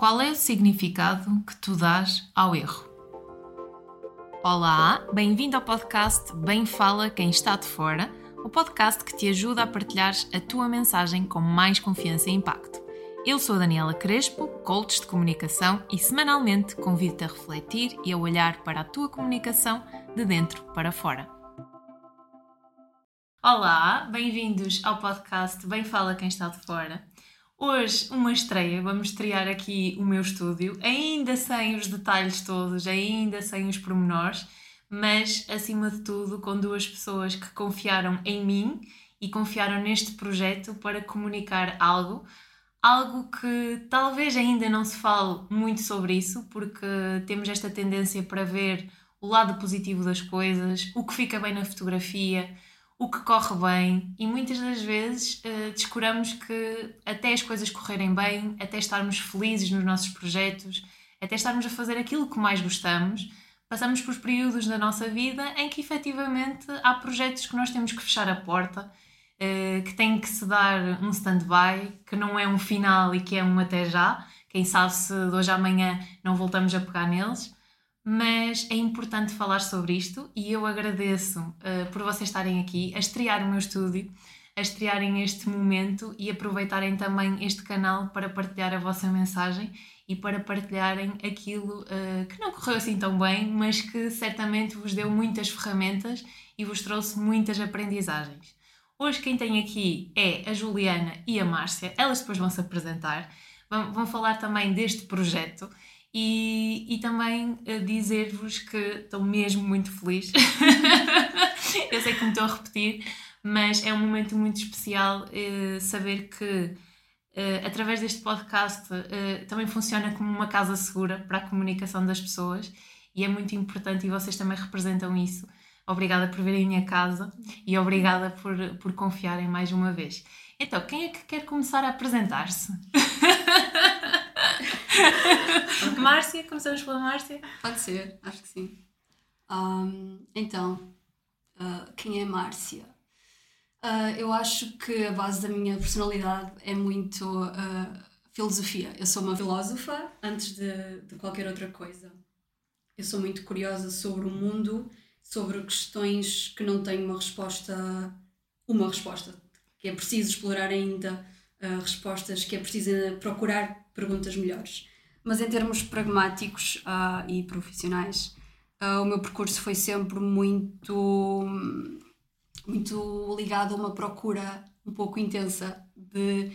Qual é o significado que tu dás ao erro? Olá, bem-vindo ao podcast Bem Fala Quem Está de Fora, o podcast que te ajuda a partilhar a tua mensagem com mais confiança e impacto. Eu sou Daniela Crespo, coach de comunicação e semanalmente convido-te a refletir e a olhar para a tua comunicação de dentro para fora. Olá, bem-vindos ao podcast Bem Fala Quem Está de Fora. Hoje, uma estreia, vamos estrear aqui o meu estúdio, ainda sem os detalhes todos, ainda sem os pormenores, mas acima de tudo com duas pessoas que confiaram em mim e confiaram neste projeto para comunicar algo, algo que talvez ainda não se fale muito sobre isso, porque temos esta tendência para ver o lado positivo das coisas, o que fica bem na fotografia o que corre bem e muitas das vezes uh, descuramos que até as coisas correrem bem, até estarmos felizes nos nossos projetos, até estarmos a fazer aquilo que mais gostamos, passamos por períodos da nossa vida em que efetivamente há projetos que nós temos que fechar a porta, uh, que tem que se dar um stand-by, que não é um final e que é um até já. Quem sabe se de hoje à amanhã não voltamos a pegar neles mas é importante falar sobre isto e eu agradeço uh, por vocês estarem aqui a estrear o meu estúdio, a estrearem este momento e aproveitarem também este canal para partilhar a vossa mensagem e para partilharem aquilo uh, que não correu assim tão bem, mas que certamente vos deu muitas ferramentas e vos trouxe muitas aprendizagens. Hoje quem tem aqui é a Juliana e a Márcia, elas depois vão se apresentar, vão, vão falar também deste projeto e, e também uh, dizer-vos que estou mesmo muito feliz. Eu sei que me estou a repetir, mas é um momento muito especial uh, saber que Uh, através deste podcast também funciona como uma casa segura para a comunicação das pessoas e é muito importante e vocês também representam isso. Obrigada por virem a minha casa e obrigada por, por confiarem mais uma vez. Então, quem é que quer começar a apresentar-se? Márcia, começamos pela Márcia? Pode ser, acho que sim. Um, então, uh, quem é Márcia? Uh, eu acho que a base da minha personalidade é muito uh, filosofia. Eu sou uma filósofa antes de, de qualquer outra coisa. Eu sou muito curiosa sobre o mundo, sobre questões que não têm uma resposta, uma resposta, que é preciso explorar ainda uh, respostas, que é preciso procurar perguntas melhores. Mas em termos pragmáticos uh, e profissionais, uh, o meu percurso foi sempre muito, muito ligado a uma procura um pouco intensa de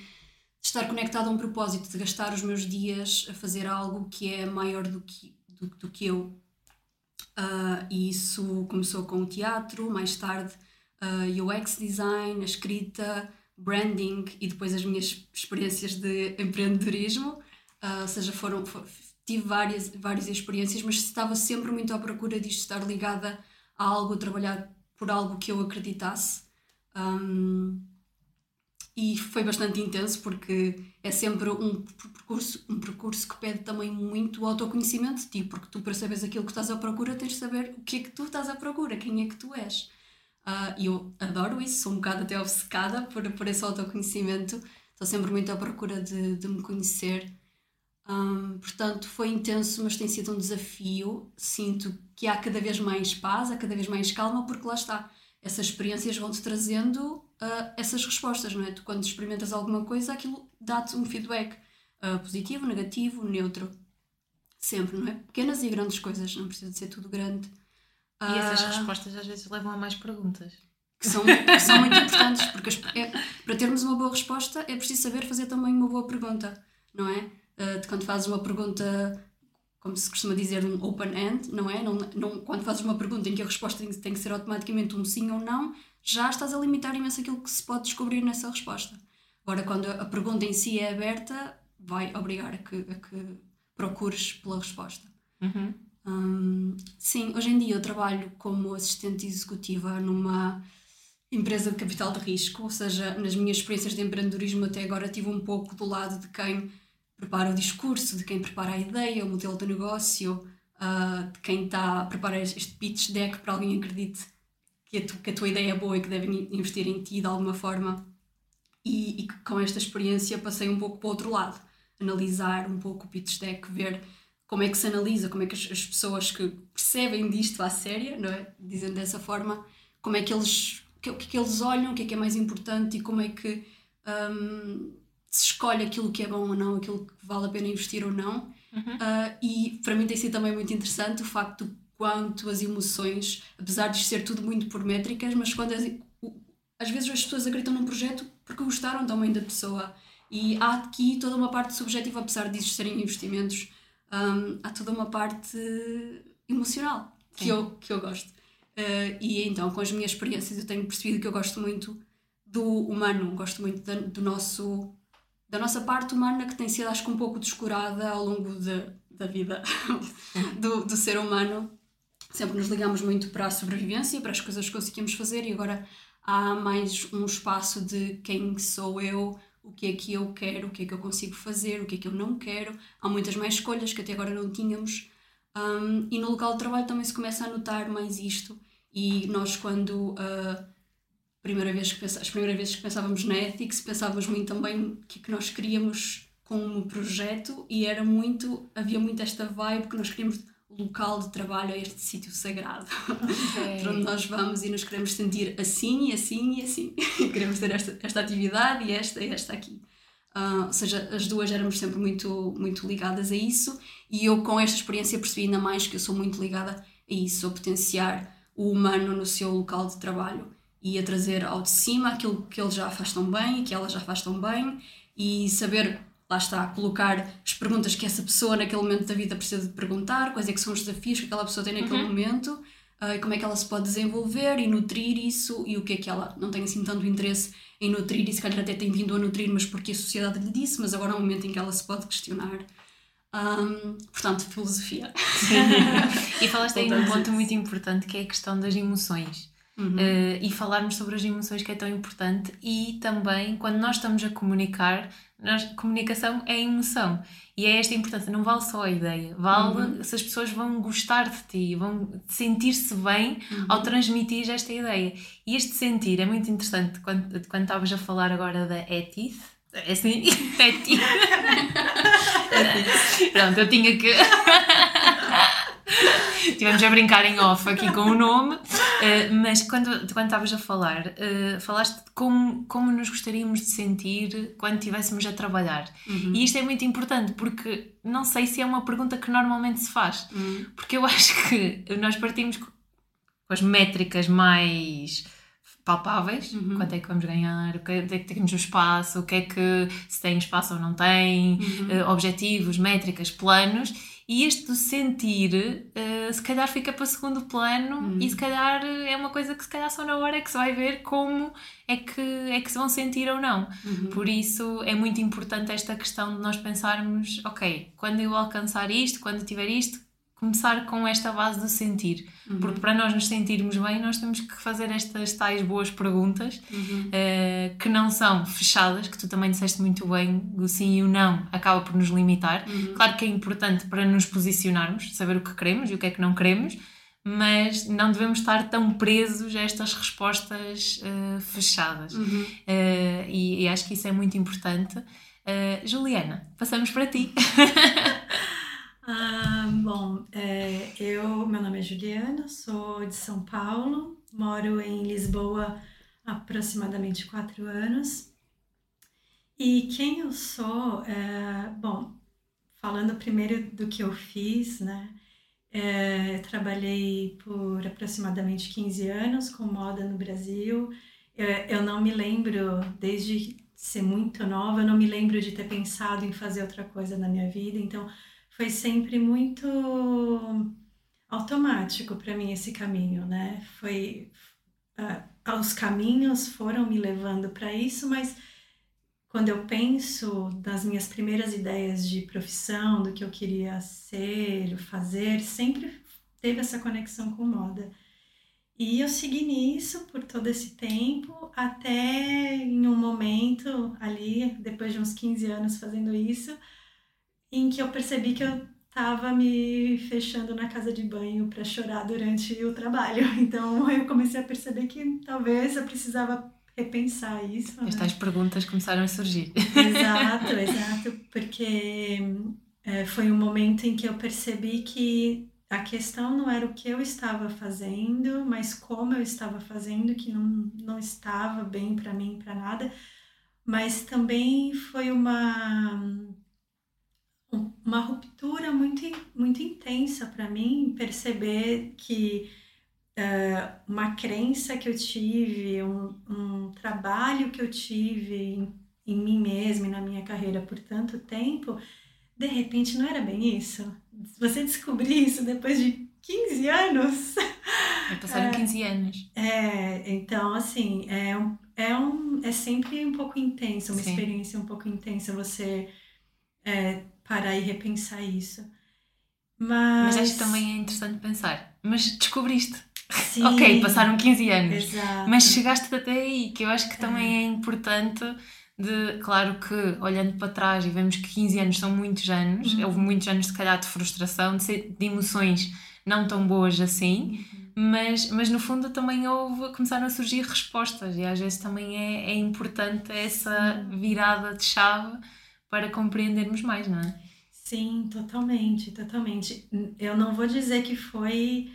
estar conectado a um propósito, de gastar os meus dias a fazer algo que é maior do que, do, do que eu. Uh, e isso começou com o teatro, mais tarde uh, UX design, a escrita, branding e depois as minhas experiências de empreendedorismo. Uh, ou seja, foram, for, tive várias, várias experiências, mas estava sempre muito à procura disto, estar ligada a algo, a trabalhar por algo que eu acreditasse. Um, e foi bastante intenso porque é sempre um percurso, um percurso que pede também muito autoconhecimento de ti, porque tu para saberes aquilo que estás à procura tens de saber o que é que tu estás à procura, quem é que tu és. Uh, e eu adoro isso, sou um bocado até obcecada por, por esse autoconhecimento, estou sempre muito à procura de, de me conhecer. Um, portanto, foi intenso, mas tem sido um desafio. Sinto que há cada vez mais paz, há cada vez mais calma, porque lá está, essas experiências vão-te trazendo uh, essas respostas, não é? Tu, quando experimentas alguma coisa, aquilo dá-te um feedback uh, positivo, negativo, neutro. Sempre, não é? Pequenas e grandes coisas, não precisa de ser tudo grande. E essas uh, respostas às vezes levam a mais perguntas. Que são, que são muito importantes, porque as, é, para termos uma boa resposta é preciso saber fazer também uma boa pergunta, não é? Uh, de quando fazes uma pergunta, como se costuma dizer, um open-end, não é? Não, não, quando fazes uma pergunta em que a resposta tem, tem que ser automaticamente um sim ou não, já estás a limitar imenso aquilo que se pode descobrir nessa resposta. Agora, quando a pergunta em si é aberta, vai obrigar a que, a que procures pela resposta. Uhum. Um, sim, hoje em dia eu trabalho como assistente executiva numa empresa de capital de risco, ou seja, nas minhas experiências de empreendedorismo até agora tive um pouco do lado de quem prepara o discurso, de quem prepara a ideia, o modelo de negócio, uh, de quem está a preparar este pitch deck para alguém acredite que a, tu, que a tua ideia é boa e que devem investir em ti de alguma forma. E, e com esta experiência passei um pouco para o outro lado, analisar um pouco o pitch deck, ver como é que se analisa, como é que as, as pessoas que percebem disto à séria, não é? Dizendo dessa forma, como é que eles, o que, que, é que eles olham, o que é que é mais importante e como é que um, se escolhe aquilo que é bom ou não, aquilo que vale a pena investir ou não. Uhum. Uh, e para mim tem sido também muito interessante o facto de quanto as emoções, apesar de ser tudo muito por métricas, mas quando as, às vezes as pessoas acreditam num projeto porque gostaram também da pessoa. E há aqui toda uma parte subjetiva, apesar disso serem investimentos, um, há toda uma parte emocional que, eu, que eu gosto. Uh, e então, com as minhas experiências, eu tenho percebido que eu gosto muito do humano, gosto muito da, do nosso, da nossa parte humana que tem sido, acho que, um pouco descurada ao longo de, da vida do, do ser humano. Sempre nos ligamos muito para a sobrevivência, para as coisas que conseguimos fazer, e agora há mais um espaço de quem sou eu, o que é que eu quero, o que é que eu consigo fazer, o que é que eu não quero. Há muitas mais escolhas que até agora não tínhamos. Um, e no local de trabalho também se começa a notar mais isto. E nós, quando uh, primeira vez que pensa, as primeiras vezes que pensávamos na Ethics, pensávamos muito também o que é que nós queríamos como projeto e era muito, havia muito esta vibe que nós queríamos local de trabalho é este sítio sagrado. Okay. para onde nós vamos e nos queremos sentir assim e assim e assim. Queremos ter esta, esta atividade e esta e esta aqui. Uh, ou seja, as duas éramos sempre muito, muito ligadas a isso e eu com esta experiência percebi ainda mais que eu sou muito ligada a isso, a potenciar o humano no seu local de trabalho e a trazer ao de cima aquilo que ele já faz tão bem e que ela já faz tão bem e saber lá está, colocar as perguntas que essa pessoa naquele momento da vida precisa de perguntar, quais é que são os desafios que aquela pessoa tem naquele uhum. momento, uh, como é que ela se pode desenvolver e nutrir isso e o que é que ela não tem assim tanto interesse em nutrir e se calhar até tem vindo a nutrir, mas porque a sociedade lhe disse, mas agora é um momento em que ela se pode questionar. Um, portanto, filosofia. e falaste aí num ponto muito importante que é a questão das emoções. Uhum. Uh, e falarmos sobre as emoções que é tão importante e também quando nós estamos a comunicar nós, comunicação é emoção. E é esta a importância, não vale só a ideia, vale uhum. se as pessoas vão gostar de ti, vão sentir-se bem uhum. ao transmitir esta ideia. E este sentir é muito interessante quando, quando estavas a falar agora da Etith. É assim? Etith. Pronto, eu tinha que. Tivemos a brincar em off aqui com o nome, uh, mas quando, quando estavas a falar, uh, falaste de como, como nos gostaríamos de sentir quando estivéssemos a trabalhar. Uhum. E isto é muito importante porque não sei se é uma pergunta que normalmente se faz, uhum. porque eu acho que nós partimos com as métricas mais palpáveis, uhum. quanto é que vamos ganhar, o que é que temos no espaço, o que é que se tem espaço ou não tem, uh, objetivos, métricas, planos e este do sentir, uh, se calhar fica para segundo plano uhum. e se calhar é uma coisa que se calhar só na hora é que se vai ver como é que, é que se vão sentir ou não. Uhum. Por isso é muito importante esta questão de nós pensarmos, ok, quando eu alcançar isto, quando tiver isto, começar com esta base do sentir. Uhum. Porque para nós nos sentirmos bem, nós temos que fazer estas tais boas perguntas uhum. uh, que não são fechadas, que tu também disseste muito bem, o sim e o não acaba por nos limitar. Uhum. Claro que é importante para nos posicionarmos, saber o que queremos e o que é que não queremos, mas não devemos estar tão presos a estas respostas uh, fechadas. Uh, e, e, acho que isso é muito importante. Juliana, passamos para ti. Ah, bom, é, eu, meu nome é Juliana, sou de São Paulo, moro em Lisboa há aproximadamente quatro anos. E quem eu sou, é, bom, falando primeiro do que eu fiz, né? É, trabalhei por aproximadamente 15 anos com moda no Brasil. Eu, eu não me lembro, desde ser muito nova, eu não me lembro de ter pensado em fazer outra coisa na minha vida. Então, foi sempre muito automático para mim esse caminho, né? Foi uh, os caminhos foram me levando para isso, mas quando eu penso nas minhas primeiras ideias de profissão, do que eu queria ser, fazer, sempre teve essa conexão com moda. E eu segui nisso por todo esse tempo, até em um momento ali, depois de uns 15 anos fazendo isso, em que eu percebi que eu estava me fechando na casa de banho para chorar durante o trabalho. Então eu comecei a perceber que talvez eu precisava repensar isso. Né? Estas perguntas começaram a surgir. Exato, exato, porque é, foi um momento em que eu percebi que a questão não era o que eu estava fazendo, mas como eu estava fazendo, que não, não estava bem para mim, para nada, mas também foi uma uma ruptura muito, muito intensa para mim perceber que uh, uma crença que eu tive, um, um trabalho que eu tive em, em mim mesma e na minha carreira por tanto tempo, de repente não era bem isso. Você descobrir isso depois de 15 anos. É, passaram é, 15 anos. É, então, assim, é, é, um, é sempre um pouco intenso, uma Sim. experiência um pouco intensa você é, parar e repensar isso. Mas... Mas acho que também é interessante pensar. Mas descobriste. Sim, ok, passaram 15 anos. Exato. Mas chegaste até aí, que eu acho que também é, é importante de, claro que olhando para trás e vemos que 15 anos são muitos anos, uhum. houve muitos anos se calhar de frustração, de, de emoções não tão boas assim, uhum. mas, mas no fundo também houve, começaram a surgir respostas e às vezes também é, é importante essa virada de chave para compreendermos mais, não é? Sim, totalmente, totalmente. Eu não vou dizer que foi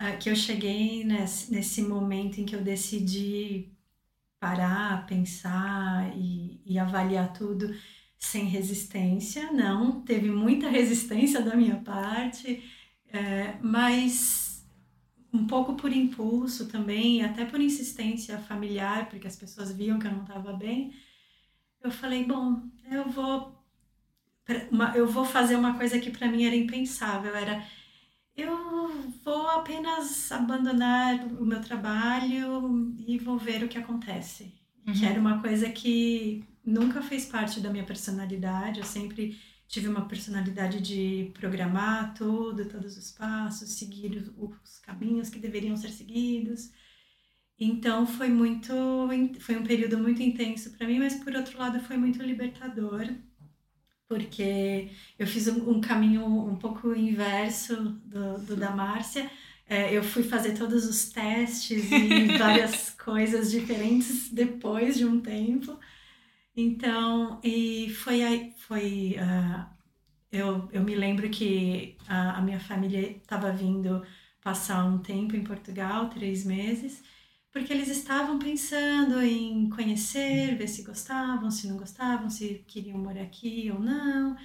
uh, que eu cheguei nesse, nesse momento em que eu decidi parar, pensar e, e avaliar tudo sem resistência. Não, teve muita resistência da minha parte, é, mas um pouco por impulso também, até por insistência familiar, porque as pessoas viam que eu não estava bem eu falei, bom, eu vou eu vou fazer uma coisa que para mim era impensável, era eu vou apenas abandonar o meu trabalho e vou ver o que acontece. Uhum. Que era uma coisa que nunca fez parte da minha personalidade, eu sempre tive uma personalidade de programar tudo, todos os passos, seguir os caminhos que deveriam ser seguidos. Então foi muito, foi um período muito intenso para mim, mas por outro lado foi muito libertador, porque eu fiz um, um caminho um pouco inverso do, do da Márcia. É, eu fui fazer todos os testes e várias coisas diferentes depois de um tempo. Então, e foi aí, foi, uh, eu, eu me lembro que a, a minha família estava vindo passar um tempo em Portugal, três meses, porque eles estavam pensando em conhecer, ver se gostavam, se não gostavam, se queriam morar aqui ou não.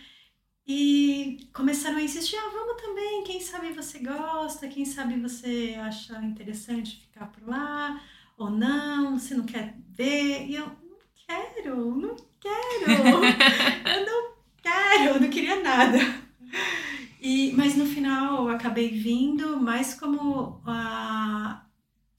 E começaram a insistir: ah, vamos também, quem sabe você gosta, quem sabe você acha interessante ficar por lá ou não, se não quer ver. E eu não quero, não quero, eu não quero, eu não queria nada. E, mas no final eu acabei vindo mais como a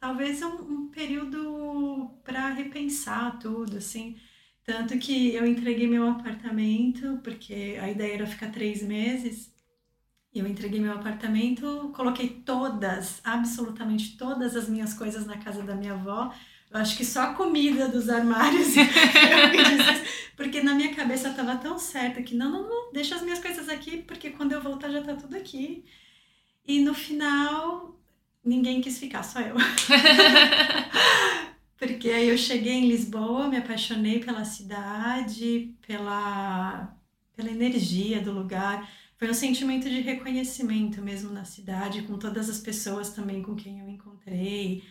talvez um, um período para repensar tudo, assim. Tanto que eu entreguei meu apartamento, porque a ideia era ficar três meses. Eu entreguei meu apartamento, coloquei todas, absolutamente todas as minhas coisas na casa da minha avó. Eu acho que só a comida dos armários porque na minha cabeça estava tão certa que não, não, não, deixa as minhas coisas aqui, porque quando eu voltar já está tudo aqui. E no final ninguém quis ficar, só eu. Porque aí eu cheguei em Lisboa, me apaixonei pela cidade, pela, pela energia do lugar. Foi um sentimento de reconhecimento mesmo na cidade, com todas as pessoas também com quem eu encontrei.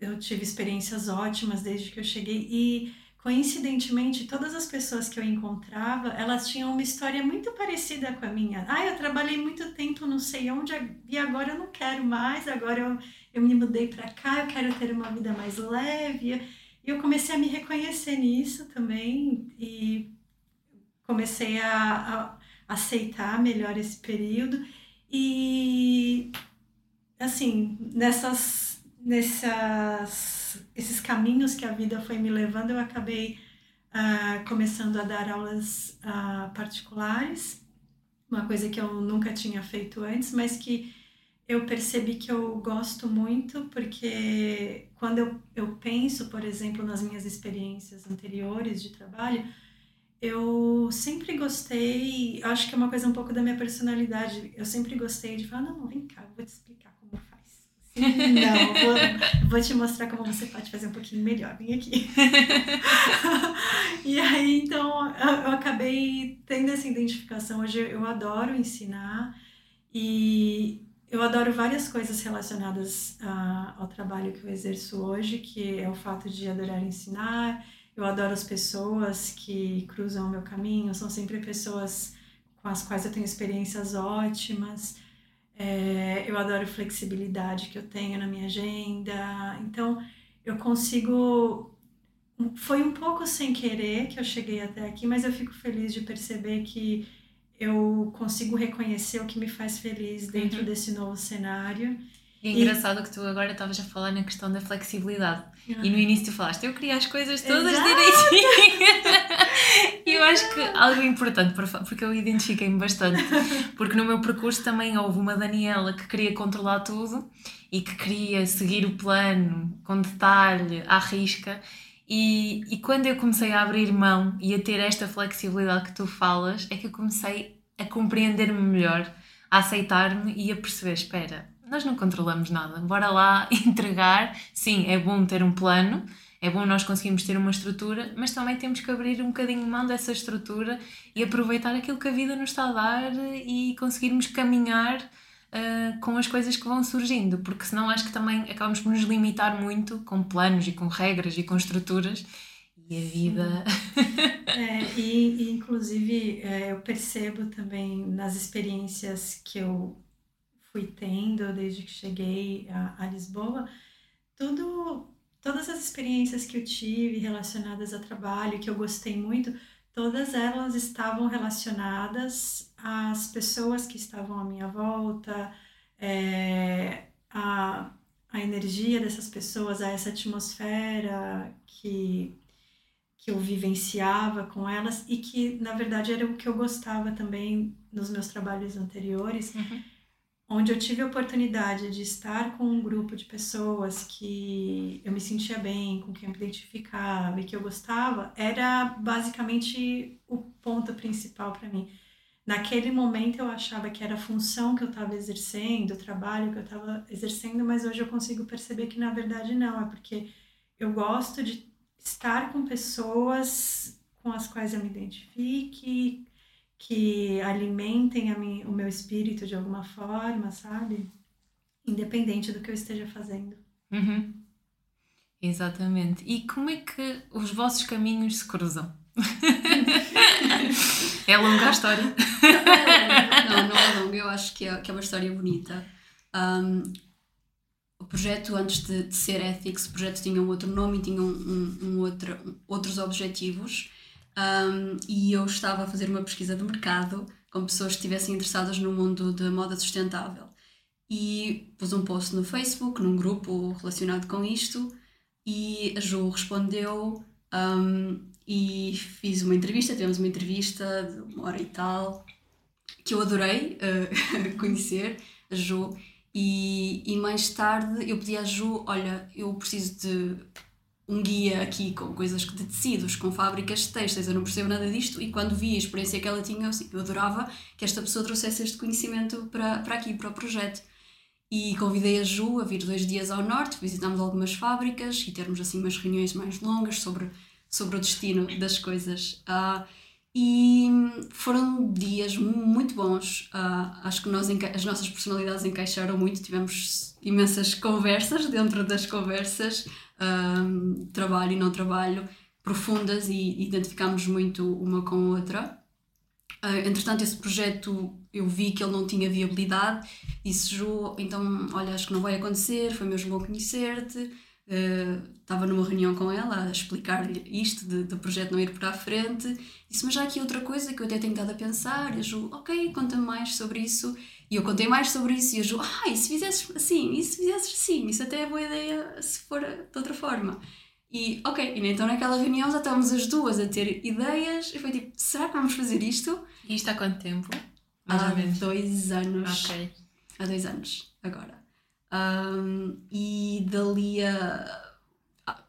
Eu tive experiências ótimas desde que eu cheguei e coincidentemente, todas as pessoas que eu encontrava, elas tinham uma história muito parecida com a minha. Ah, eu trabalhei muito tempo não sei onde e agora eu não quero mais, agora eu, eu me mudei para cá, eu quero ter uma vida mais leve. E eu comecei a me reconhecer nisso também e comecei a, a aceitar melhor esse período. E, assim, nessas, nessas esses caminhos que a vida foi me levando, eu acabei uh, começando a dar aulas uh, particulares, uma coisa que eu nunca tinha feito antes, mas que eu percebi que eu gosto muito, porque quando eu, eu penso, por exemplo, nas minhas experiências anteriores de trabalho, eu sempre gostei, acho que é uma coisa um pouco da minha personalidade, eu sempre gostei de falar, não, vem cá, vou te explicar Não, vou, vou te mostrar como você pode fazer um pouquinho melhor. Vem aqui. e aí, então, eu acabei tendo essa identificação. Hoje eu adoro ensinar e eu adoro várias coisas relacionadas a, ao trabalho que eu exerço hoje, que é o fato de adorar ensinar. Eu adoro as pessoas que cruzam o meu caminho, são sempre pessoas com as quais eu tenho experiências ótimas. É, eu adoro flexibilidade que eu tenho na minha agenda. Então, eu consigo. Foi um pouco sem querer que eu cheguei até aqui, mas eu fico feliz de perceber que eu consigo reconhecer o que me faz feliz dentro uhum. desse novo cenário. E é engraçado e... que tu agora estavas a falar na questão da flexibilidade. Uhum. E no início tu falaste, eu queria as coisas todas direitinho. e eu acho que algo importante, porque eu identifiquei-me bastante, porque no meu percurso também houve uma Daniela que queria controlar tudo e que queria seguir o plano com detalhe, à risca. E, e quando eu comecei a abrir mão e a ter esta flexibilidade que tu falas, é que eu comecei a compreender-me melhor, a aceitar-me e a perceber: espera, nós não controlamos nada, bora lá entregar. Sim, é bom ter um plano, é bom nós conseguirmos ter uma estrutura, mas também temos que abrir um bocadinho mão dessa estrutura e aproveitar aquilo que a vida nos está a dar e conseguirmos caminhar uh, com as coisas que vão surgindo, porque senão acho que também acabamos por nos limitar muito com planos e com regras e com estruturas e a vida. é, e, e, inclusive é, eu percebo também nas experiências que eu fui tendo desde que cheguei a, a Lisboa, tudo, todas as experiências que eu tive relacionadas a trabalho, que eu gostei muito, todas elas estavam relacionadas às pessoas que estavam à minha volta, é, a, a energia dessas pessoas, a essa atmosfera que, que eu vivenciava com elas e que, na verdade, era o que eu gostava também nos meus trabalhos anteriores. Uhum onde eu tive a oportunidade de estar com um grupo de pessoas que eu me sentia bem, com quem eu me identificava e que eu gostava, era basicamente o ponto principal para mim. Naquele momento eu achava que era a função que eu estava exercendo, o trabalho que eu estava exercendo, mas hoje eu consigo perceber que na verdade não, é porque eu gosto de estar com pessoas com as quais eu me identifique, que alimentem a mim, o meu espírito de alguma forma, sabe? Independente do que eu esteja fazendo. Uhum. Exatamente. E como é que os vossos caminhos se cruzam? é longa a história? Não, não é longa, eu acho que é, que é uma história bonita. Um, o projeto, antes de, de, ser Ethics, o projeto tinha um outro nome e tinha um, um, um outro, outros objetivos um, e eu estava a fazer uma pesquisa de mercado com pessoas que estivessem interessadas no mundo da moda sustentável. E pus um post no Facebook, num grupo relacionado com isto, e a Ju respondeu um, e fiz uma entrevista, tivemos uma entrevista de uma hora e tal, que eu adorei uh, conhecer a Ju. E, e mais tarde eu pedi à Ju: Olha, eu preciso de um guia aqui com coisas de tecidos, com fábricas de textos, eu não percebo nada disto, e quando vi a experiência que ela tinha, eu, eu adorava que esta pessoa trouxesse este conhecimento para, para aqui, para o projeto. E convidei a Ju a vir dois dias ao norte, visitámos algumas fábricas e termos assim umas reuniões mais longas sobre, sobre o destino das coisas. Uh, e foram dias muito bons. Uh, acho que nós, as nossas personalidades encaixaram muito, tivemos imensas conversas dentro das conversas um, trabalho e não trabalho profundas e identificámos muito uma com a outra. Uh, entretanto, esse projeto eu vi que ele não tinha viabilidade, disse Ju, então olha, acho que não vai acontecer, foi mesmo bom conhecer-te. Uh, estava numa reunião com ela a explicar-lhe isto do projeto não ir para a frente. Disse, mas já aqui outra coisa que eu até tenho estado a pensar. E a Ju, ok, conta-me mais sobre isso. E eu contei mais sobre isso e a Ju, ah, e se fizesses assim, e se fizesses assim, isso até é boa ideia se for de outra forma. E ok, e então naquela reunião já estávamos as duas a ter ideias e foi tipo, será que vamos fazer isto? E isto há quanto tempo? Mais há dois anos. Ok. Há dois anos, agora. Um, e dali a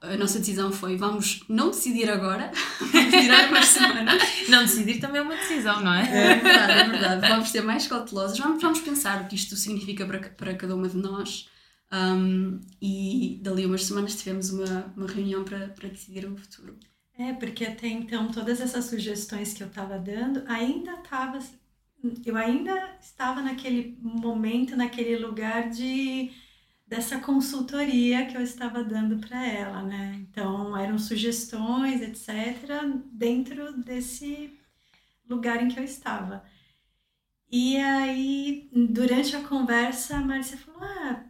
a nossa decisão foi vamos não decidir agora, vamos tirar umas semanas. Não decidir também é uma decisão, não é? É verdade, é verdade. Vamos ser mais cautelosos, vamos, vamos pensar o que isto significa para, para cada uma de nós. Um, e dali umas semanas tivemos uma, uma reunião para, para decidir o futuro. É, porque até então todas essas sugestões que eu estava dando ainda estava. Eu ainda estava naquele momento, naquele lugar de dessa consultoria que eu estava dando para ela, né? Então eram sugestões, etc., dentro desse lugar em que eu estava. E aí, durante a conversa, a Márcia falou: Ah,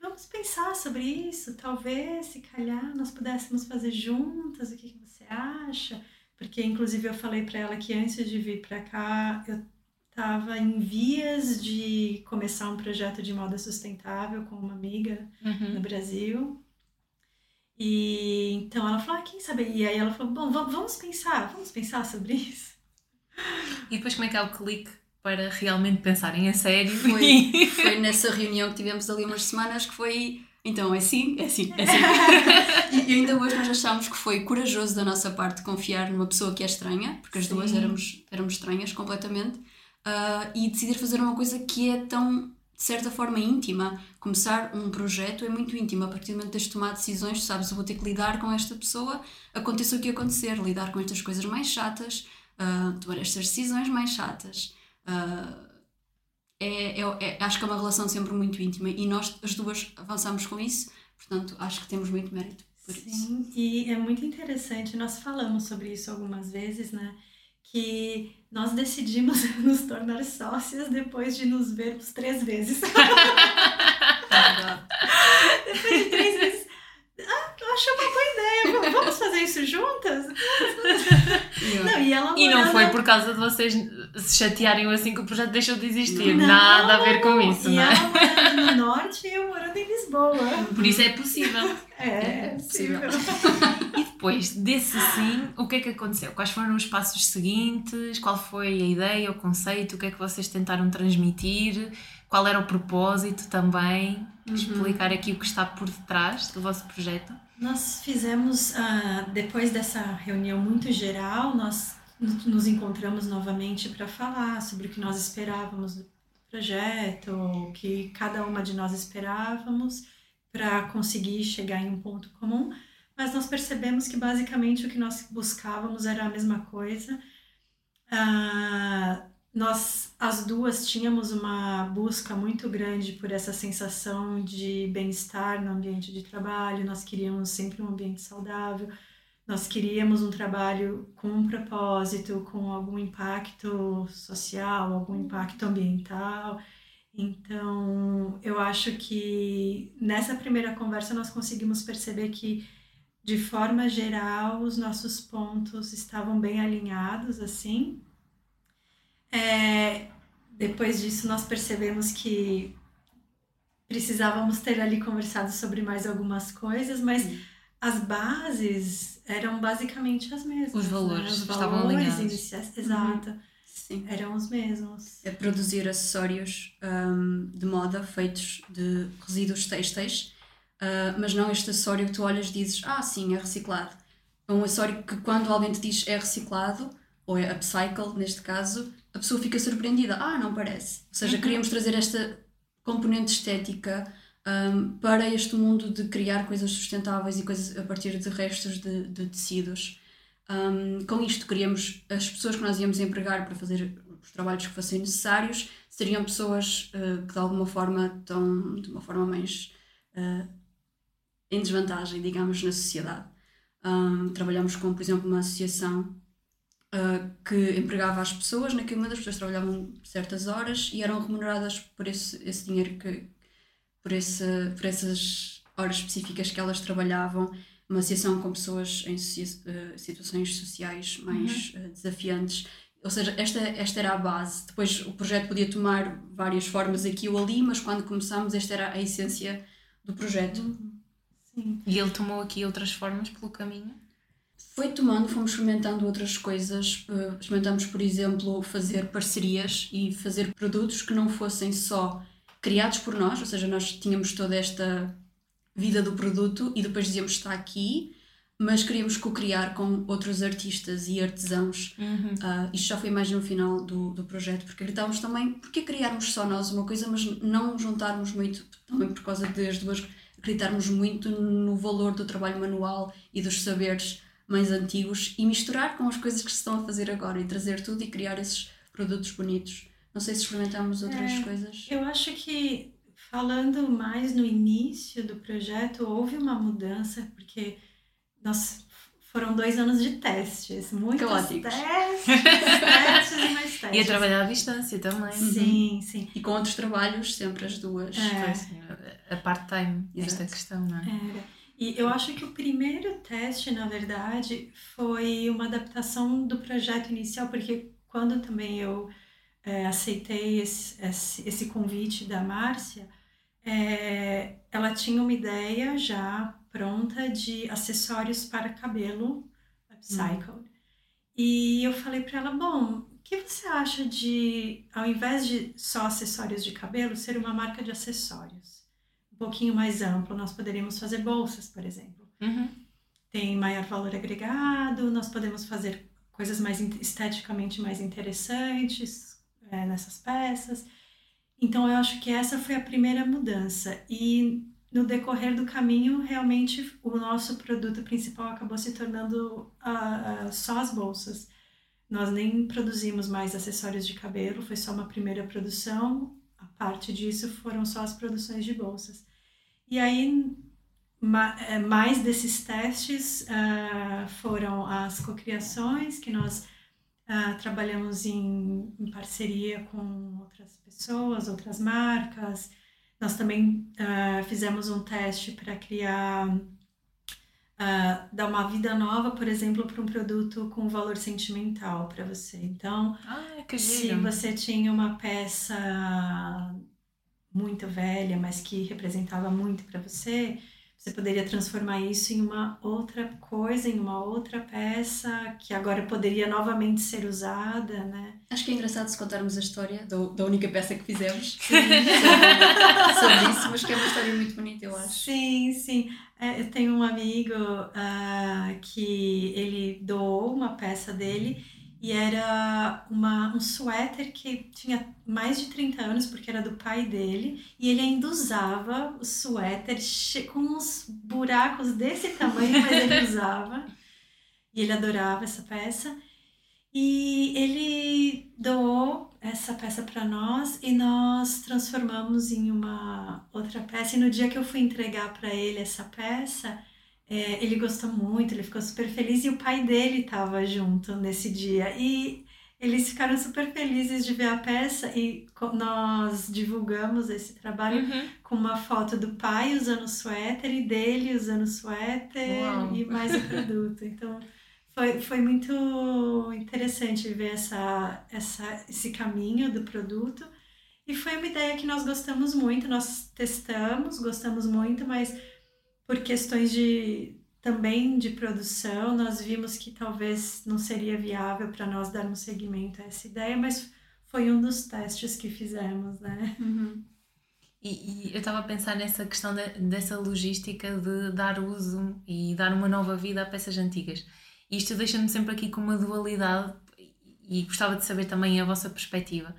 vamos pensar sobre isso. Talvez, se calhar, nós pudéssemos fazer juntas. O que, que você acha? Porque, inclusive, eu falei para ela que antes de vir para cá, eu estava em vias de começar um projeto de moda sustentável com uma amiga uhum. no Brasil. E então ela falou: ah, quem sabe? E aí ela falou: bom, vamos pensar, vamos pensar sobre isso. E depois, como é que é o clique para realmente pensarem a sério. Foi, foi nessa reunião que tivemos ali umas semanas que foi. Então, é assim, é assim, é assim. e ainda hoje nós achámos que foi corajoso da nossa parte confiar numa pessoa que é estranha, porque as Sim. duas éramos, éramos estranhas completamente, uh, e decidir fazer uma coisa que é tão, de certa forma, íntima. Começar um projeto é muito íntimo. A partir do momento de teres tomar decisões, sabes, eu vou ter que lidar com esta pessoa, aconteça o que acontecer, lidar com estas coisas mais chatas, uh, tomar estas decisões mais chatas. Uh, é, é, é, acho que é uma relação sempre muito íntima e nós as duas avançamos com isso, portanto acho que temos muito mérito por Sim, isso. e é muito interessante, nós falamos sobre isso algumas vezes, né? Que nós decidimos nos tornar sócias depois de nos vermos três vezes. depois de três vezes ah, eu achei uma ideia. Vamos fazer isso juntas? Não, e ela e não foi por causa de vocês se chatearem assim que o projeto deixou de existir. Não, Nada a ver com isso, e não é? ela morando no norte e eu morando em Lisboa. Por isso é possível. É, é possível. e depois desse sim, o que é que aconteceu? Quais foram os passos seguintes? Qual foi a ideia, o conceito? O que é que vocês tentaram transmitir? Qual era o propósito também? Uhum. Explicar aqui o que está por detrás do vosso projeto. Nós fizemos, uh, depois dessa reunião muito geral, nós nos encontramos novamente para falar sobre o que nós esperávamos do projeto, o que cada uma de nós esperávamos para conseguir chegar em um ponto comum, mas nós percebemos que basicamente o que nós buscávamos era a mesma coisa. Uh, nós as duas tínhamos uma busca muito grande por essa sensação de bem-estar no ambiente de trabalho, nós queríamos sempre um ambiente saudável, nós queríamos um trabalho com um propósito, com algum impacto social, algum impacto ambiental. Então, eu acho que nessa primeira conversa nós conseguimos perceber que de forma geral os nossos pontos estavam bem alinhados assim é, depois disso, nós percebemos que precisávamos ter ali conversado sobre mais algumas coisas, mas Sim. as bases eram basicamente as mesmas. Os valores, né? os estavam alinhados. Iniciais, uhum. exato. Uhum. Sim. Eram os mesmos. É produzir acessórios um, de moda feitos de resíduos têxteis, uh, mas não este acessório que tu olhas e dizes, ah, sim, é reciclado. É um acessório que quando alguém te diz é reciclado, ou é upcycle neste caso, a pessoa fica surpreendida. Ah, não parece. Ou seja, uhum. queríamos trazer esta componente estética um, para este mundo de criar coisas sustentáveis e coisas a partir de restos de, de tecidos. Um, com isto, queríamos as pessoas que nós íamos empregar para fazer os trabalhos que fossem necessários seriam pessoas uh, que de alguma forma estão de uma forma mais uh, em desvantagem, digamos, na sociedade. Um, trabalhamos com, por exemplo, uma associação uh, que empregava as pessoas, naquele momento as pessoas trabalhavam certas horas e eram remuneradas por esse, esse dinheiro que por, esse, por essas horas específicas que elas trabalhavam, uma associação com pessoas em uh, situações sociais mais uhum. uh, desafiantes. Ou seja, esta, esta era a base. Depois o projeto podia tomar várias formas aqui ou ali, mas quando começámos, esta era a essência do projeto. Uhum. Sim. E ele tomou aqui outras formas pelo caminho? Foi tomando, fomos experimentando outras coisas. Experimentamos, por exemplo, fazer parcerias e fazer produtos que não fossem só criados por nós, ou seja, nós tínhamos toda esta vida do produto e depois dizíamos está aqui, mas queríamos co-criar com outros artistas e artesãos. Uhum. Uh, isto já foi mais no final do, do projeto, porque acreditávamos também, porque criarmos só nós uma coisa, mas não juntarmos muito, também por causa das duas, acreditarmos muito no valor do trabalho manual e dos saberes mais antigos e misturar com as coisas que se estão a fazer agora e trazer tudo e criar esses produtos bonitos. Não sei se experimentámos outras É, coisas. Eu acho que, falando mais no início do projeto, houve uma mudança, porque nós foram dois anos de testes, muitos Caóticos. testes, testes e mais testes. E a trabalhar à distância também. Sim, sim. E com outros trabalhos, sempre as duas. É. Pois, a part-time, esta questão, não é? Era. E eu acho que o primeiro teste, na verdade, foi uma adaptação do projeto inicial, porque quando também eu eh, aceitei esse, esse, esse convite da Márcia, eh, ela tinha uma ideia já pronta de acessórios para cabelo upcycled. E eu falei para ela, bom, o que você acha de, ao invés de só acessórios de cabelo, ser uma marca de acessórios? Um pouquinho mais amplo, nós poderíamos fazer bolsas, por exemplo. Uhum. Tem maior valor agregado, nós podemos fazer coisas mais esteticamente mais interessantes é, nessas peças. Então eu acho que essa foi a primeira mudança. E no decorrer do caminho, realmente o nosso produto principal acabou se tornando ah, ah, só as bolsas. Nós nem produzimos mais acessórios de cabelo, foi só uma primeira produção. A parte disso foram só as produções de bolsas. E aí, ma- eh, mais desses testes ah, foram as cocriações, que nós ah, trabalhamos em, em parceria com outras pessoas, outras marcas. Nós também ah, fizemos um teste para criar, dar uma vida nova, por exemplo, para um produto com valor sentimental para você. Então, Ah, se você tinha uma peça muito velha, mas que representava muito para você, você poderia transformar isso em uma outra coisa, em uma outra peça que agora poderia novamente ser usada, né? Acho que é engraçado se contarmos a história do- da única peça que fizemos sobre, sobre isso, mas que é uma história muito bonita, eu acho. Sim, sim. É, eu tenho um amigo ah, que ele doou uma peça dele e era uma, um suéter que tinha mais de 30 anos, porque era do pai dele, e ele ainda usava o suéter com uns buracos desse tamanho, mas ele usava. E ele adorava essa peça. E ele doou essa peça para nós e nós transformamos em uma outra peça. E no dia que eu fui entregar para ele essa peça, é, ele gostou muito, ele ficou super feliz e o pai dele estava junto nesse dia. E eles ficaram super felizes de ver a peça e nós divulgamos esse trabalho Uhum. com uma foto do pai usando o suéter e dele usando o suéter Uau. e mais o produto. Então foi, foi muito interessante ver essa, essa, esse caminho do produto. E foi uma ideia que nós gostamos muito, nós testamos, gostamos muito, mas por questões de também de produção, nós vimos que talvez não seria viável para nós darmos seguimento a essa ideia, mas foi um dos testes que fizemos, né? Uhum. E, e eu estava a pensar nessa questão de- dessa logística de dar uso e dar uma nova vida a peças antigas. Isto deixa-me sempre aqui com uma dualidade e gostava de saber também a vossa perspectiva.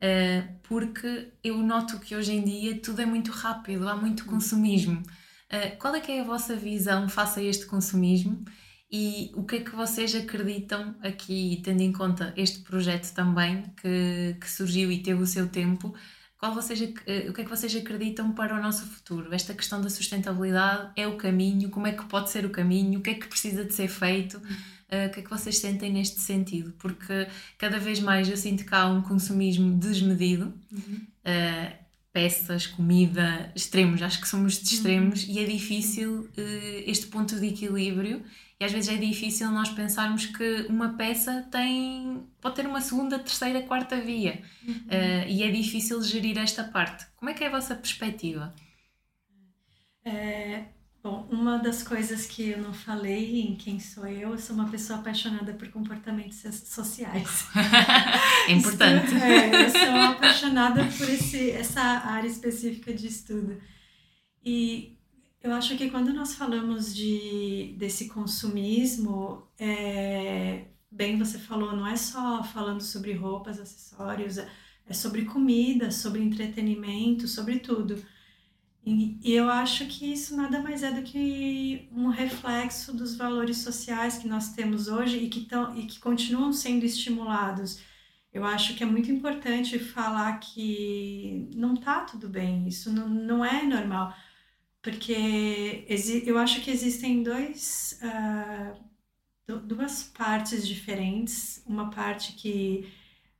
Eh, porque eu noto que hoje em dia tudo é muito rápido, há muito consumismo. Eh, qual é que é a vossa visão face a este consumismo e o que é que vocês acreditam aqui, tendo em conta este projeto também que, que surgiu e teve o seu tempo, qual vocês, eh, o que é que vocês acreditam para o nosso futuro? Esta questão da sustentabilidade é o caminho? Como é que pode ser o caminho? O que é que precisa de ser feito? Eh, o que é que vocês sentem neste sentido? Porque cada vez mais eu sinto que há um consumismo desmedido, eh, peças, comida, extremos, acho que somos de extremos e é difícil eh, este ponto de equilíbrio. E às vezes é difícil nós pensarmos que uma peça tem pode ter uma segunda, terceira, quarta via. Eh, e é difícil gerir esta parte. Como é que é a vossa perspectiva? É, bom, uma das coisas que eu não falei em quem sou eu, eu sou uma pessoa apaixonada por comportamentos so- sociais. É importante. É, eu sou apaixonada por esse, essa área específica de estudo. E Eu acho que quando nós falamos de, desse consumismo, é, bem você falou, não é só falando sobre roupas, acessórios, é sobre comida, sobre entretenimento, sobre tudo. E, eu acho que isso nada mais é do que um reflexo dos valores sociais que nós temos hoje e que, tão, e que continuam sendo estimulados. Eu acho que é muito importante falar que não tá tudo bem, isso não, não é normal porque eu acho que existem dois, uh, duas partes diferentes. Uma parte que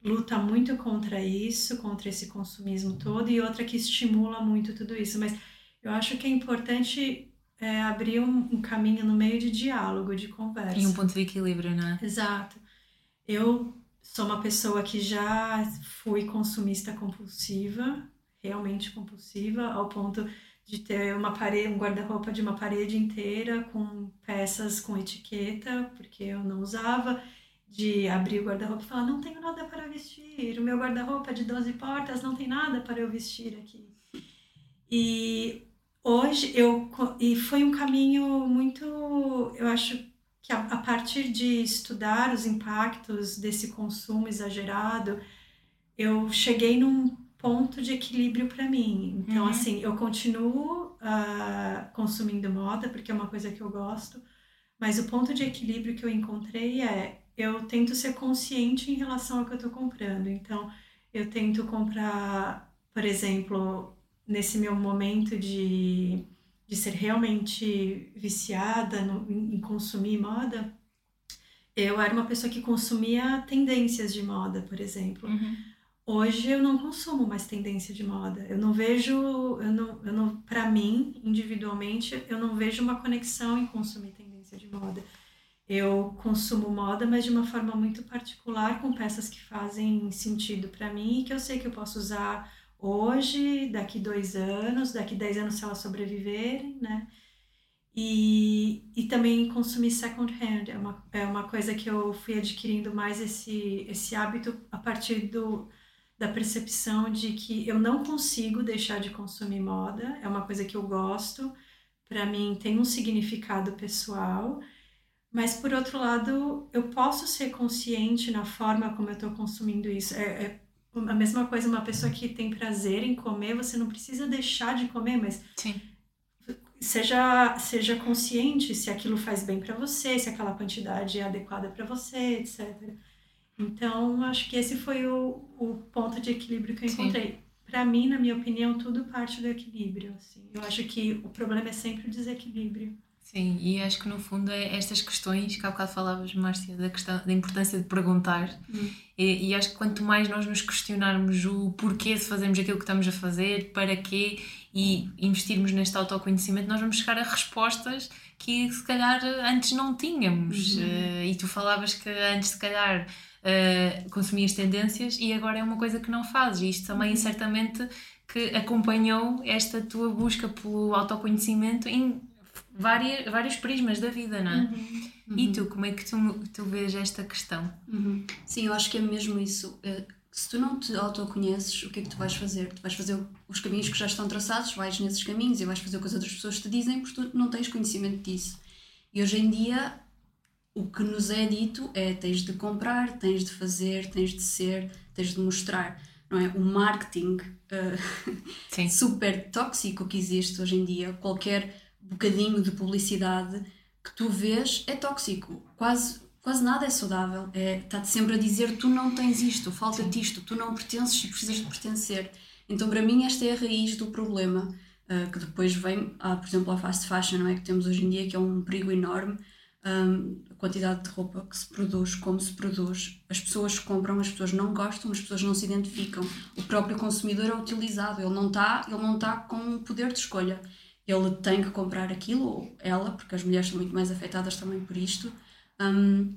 luta muito contra isso, contra esse consumismo todo, e outra que estimula muito tudo isso. Mas eu acho que é importante é, abrir um, um, caminho no meio de diálogo, de conversa. E um ponto de equilíbrio, não é? Exato. Eu sou uma pessoa que já fui consumista compulsiva, realmente compulsiva, ao ponto de ter uma parede, um guarda-roupa de uma parede inteira com peças com etiqueta, porque eu não usava, de abrir o guarda-roupa e falar, não tenho nada para vestir, o meu guarda-roupa é de 12 portas, não tem nada para eu vestir aqui. E hoje eu e foi um caminho muito, eu acho que a, a partir de estudar os impactos desse consumo exagerado, eu cheguei num ponto de equilíbrio para mim. Então, uhum. assim, eu continuo uh, consumindo moda porque é uma coisa que eu gosto, mas o ponto de equilíbrio que eu encontrei é eu tento ser consciente em relação ao que eu estou comprando. Então, eu tento comprar, por exemplo, nesse meu momento de, de ser realmente viciada no, em consumir moda, eu era uma pessoa que consumia tendências de moda, por exemplo. Uhum. Hoje eu não consumo mais tendência de moda. Eu não vejo, eu não, eu não, para mim, individualmente, eu não vejo uma conexão em consumir tendência de moda. Eu consumo moda, mas de uma forma muito particular, com peças que fazem sentido para mim e que eu sei que eu posso usar hoje, daqui dois anos, daqui dez anos se elas sobreviverem, né? E, e também consumir second hand. É uma, é uma coisa que eu fui adquirindo mais esse, esse hábito a partir do, da percepção de que eu não consigo deixar de consumir moda, é uma coisa que eu gosto, para mim tem um significado pessoal, mas por outro lado, eu posso ser consciente na forma como eu estou consumindo isso. É, é, a mesma coisa, uma pessoa que tem prazer em comer, você não precisa deixar de comer, mas Sim. seja seja consciente se aquilo faz bem para você, se aquela quantidade é adequada para você, etc. Então, acho que esse foi o, o ponto de equilíbrio que eu encontrei. Para mim, na minha opinião, tudo parte do equilíbrio. Assim. Eu acho que o problema é sempre o desequilíbrio. Sim, e acho que no fundo é estas questões que há bocado falavas, Márcia, da, questão, da importância de perguntar. Hum. E, e, acho que quanto mais nós nos questionarmos o porquê de fazermos aquilo que estamos a fazer, para quê, e investirmos neste autoconhecimento, nós vamos chegar a respostas que se calhar antes não tínhamos. Uhum. Uh, e tu falavas que antes, se calhar uh, consumias tendências e agora é uma coisa que não fazes. E isto também, uhum. certamente, que acompanhou esta tua busca pelo autoconhecimento em várias, vários prismas da vida, não é? Uhum. Uhum. E tu, como é que tu, tu vês esta questão? Uhum. Sim, eu acho que é mesmo isso. Eh, se tu não te autoconheces, o que é que tu vais fazer? Tu vais fazer os caminhos que já estão traçados, vais nesses caminhos e vais fazer o que as outras pessoas te dizem porque tu não tens conhecimento disso. E hoje em dia o que nos é dito é tens de comprar, tens de fazer, tens de ser, tens de mostrar. Não é? O marketing uh, super tóxico que existe hoje em dia, qualquer bocadinho de publicidade que tu vês é tóxico. Quase, quase nada é saudável. É, Está-te sempre a dizer tu não tens isto, falta-te isto, tu não pertences e precisas de pertencer. Então, para mim, esta é a raiz do problema. Uh, que depois vem, ah, por exemplo, a fast fashion, não é? que temos hoje em dia, que é um perigo enorme um, a quantidade de roupa que se produz, como se produz. As pessoas compram, as pessoas não gostam, as pessoas não se identificam. O próprio consumidor é utilizado, ele não está, ele não está com poder de escolha. Ele tem que comprar aquilo, ou ela, porque as mulheres são muito mais afetadas também por isto. Um,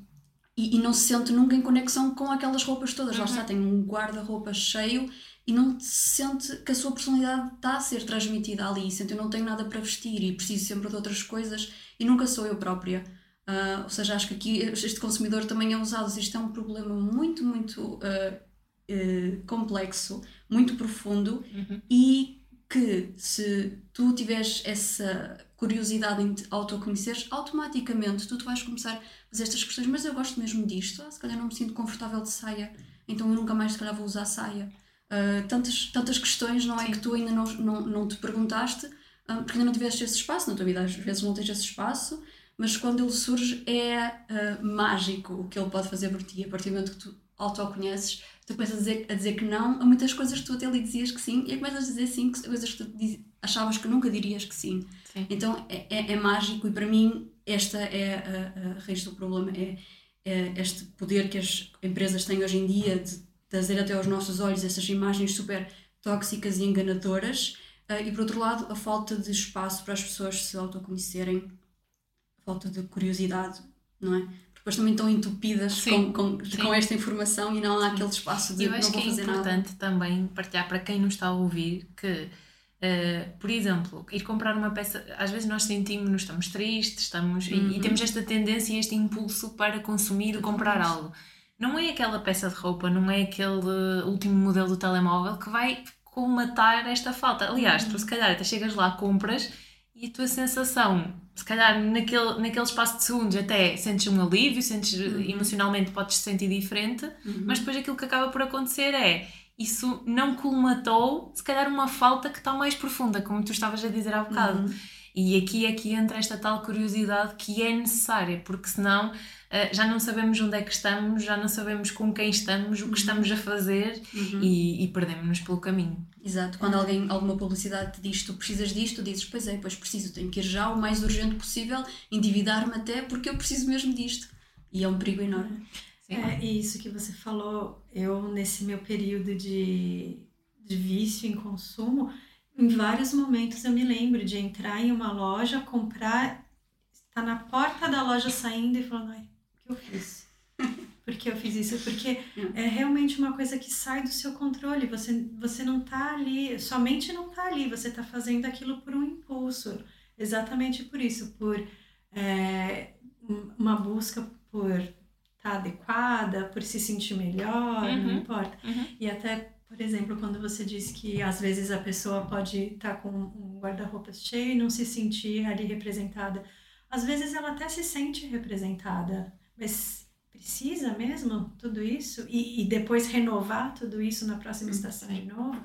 e, e, não se sente nunca em conexão com aquelas roupas todas. Uhum. Já está, tem um guarda-roupa cheio e não se sente que a sua personalidade está a ser transmitida ali. Sente eu não tenho nada para vestir e preciso sempre de outras coisas e nunca sou eu própria. Uh, ou seja, acho que aqui este consumidor também é usado. Isto é um problema muito, muito uh, uh, complexo, muito profundo uhum. e que se tu tiveres essa curiosidade em te autoconheceres, automaticamente tu, tu vais começar a fazer estas questões, mas eu gosto mesmo disto, ah, se calhar não me sinto confortável de saia, então eu nunca mais se calhar vou usar saia. Uh, tantas, tantas questões, não é? Sim. Que tu ainda não, não, não te perguntaste, uh, porque ainda não tiveste esse espaço na tua vida, às vezes não tens esse espaço, mas quando ele surge é uh, mágico o que ele pode fazer por ti, a partir do momento que tu autoconheces, tu começas a dizer, a dizer que não a muitas coisas que tu até lhe dizias que sim, e começas a dizer sim a coisas que tu diz, achavas que nunca dirias que sim. sim. Então é, é, é, mágico e para mim esta é a, a raiz do problema, é, é, este poder que as empresas têm hoje em dia de trazer até aos nossos olhos essas imagens super tóxicas e enganadoras uh, e por outro lado a falta de espaço para as pessoas se autoconhecerem, a falta de curiosidade, não é? Depois também estão entupidas com, com, com, esta informação e não há aquele espaço de Eu acho não que é importante nada. também partilhar para quem nos está a ouvir que Uh, por exemplo, ir comprar uma peça, às vezes nós sentimos-nos, estamos tristes, estamos, uhum. e, e, temos esta tendência, este impulso para consumir, comprar algo. Não é aquela peça de roupa, não é aquele último modelo do telemóvel que vai colmatar esta falta. Aliás, uhum. tu se calhar até chegas lá, compras e a tua sensação, se calhar naquele, naquele espaço de segundos até sentes um alívio, sentes uhum. emocionalmente podes te sentir diferente, uhum. mas depois aquilo que acaba por acontecer é isso não colmatou, se calhar, uma falta que está mais profunda, como tu estavas a dizer há bocado. Uhum. E aqui é que entra esta tal curiosidade que é necessária, porque senão uh, já não sabemos onde é que estamos, já não sabemos com quem estamos, o que uhum. estamos a fazer uhum. e, e perdemos-nos pelo caminho. Exato, quando alguém, alguma publicidade te diz tu precisas disto, tu dizes, pois é, pois preciso, tenho que ir já o mais urgente possível, endividar-me até porque eu preciso mesmo disto. E é um perigo enorme. É, isso que você falou, eu nesse meu período de, de vício em consumo, em vários momentos eu me lembro de entrar em uma loja, comprar, estar tá na porta da loja saindo e falando, ai, o que eu fiz? Por que eu fiz isso? Porque é realmente uma coisa que sai do seu controle. Você, você não está ali, sua mente não está ali, você está fazendo aquilo por um impulso. Exatamente por isso, por é, uma busca por tá adequada, por se sentir melhor, uhum. não importa. Uhum. E até, por exemplo, quando você diz que às vezes a pessoa pode estar tá com um guarda-roupa cheio e não se sentir ali representada. Às vezes ela até se sente representada, mas precisa mesmo tudo isso? E, e depois renovar tudo isso na próxima uhum. estação de novo?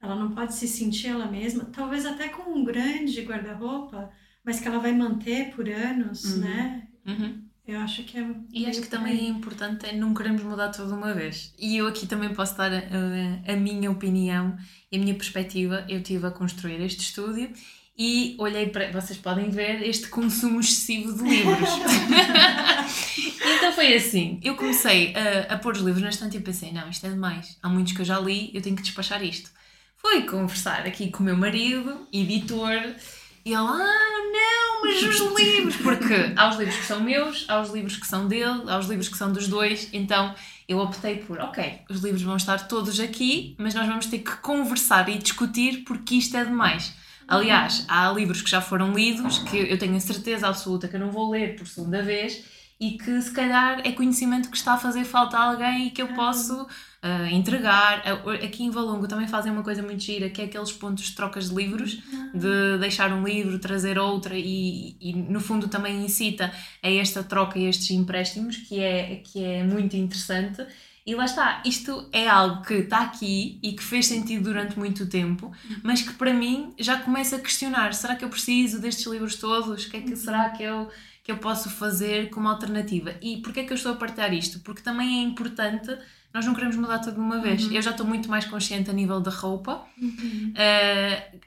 Ela não pode se sentir ela mesma, talvez até com um grande guarda-roupa, mas que ela vai manter por anos, uhum. né? Uhum. Eu acho que é. E acho que também é importante é não queremos mudar tudo de uma vez. E eu aqui também posso dar a, a minha opinião e a minha perspectiva. Eu estive a construir este estúdio e olhei para. Vocês podem ver este consumo excessivo de livros. então foi assim: eu comecei a, a pôr os livros na estante e pensei, não, isto é demais. Há muitos que eu já li, eu tenho que despachar isto. Fui conversar aqui com o meu marido, editor, e ele, ah, não, mas os livros. Porque há os livros que são meus, há os livros que são dele, há os livros que são dos dois. Então eu optei por, ok, os livros vão estar todos aqui, mas nós vamos ter que conversar e discutir porque isto é demais. Aliás, há livros que já foram lidos que eu tenho a certeza absoluta que eu não vou ler por segunda vez e que se calhar é conhecimento que está a fazer falta a alguém e que eu posso uh, entregar. Aqui em Valongo também fazem uma coisa muito gira, que é aqueles pontos de trocas de livros, de deixar um livro, trazer outra e, e no fundo também incita a esta troca e estes empréstimos, que é, que é muito interessante. E lá está, isto é algo que está aqui e que fez sentido durante muito tempo, mas que para mim já começa a questionar: será que eu preciso destes livros todos? O que é que será que eu, que eu posso fazer como alternativa? E porquê é que eu estou a partilhar isto? Porque também é importante nós não queremos mudar tudo de uma vez. Uhum. Eu já estou muito mais consciente a nível da roupa. Uhum. Uh,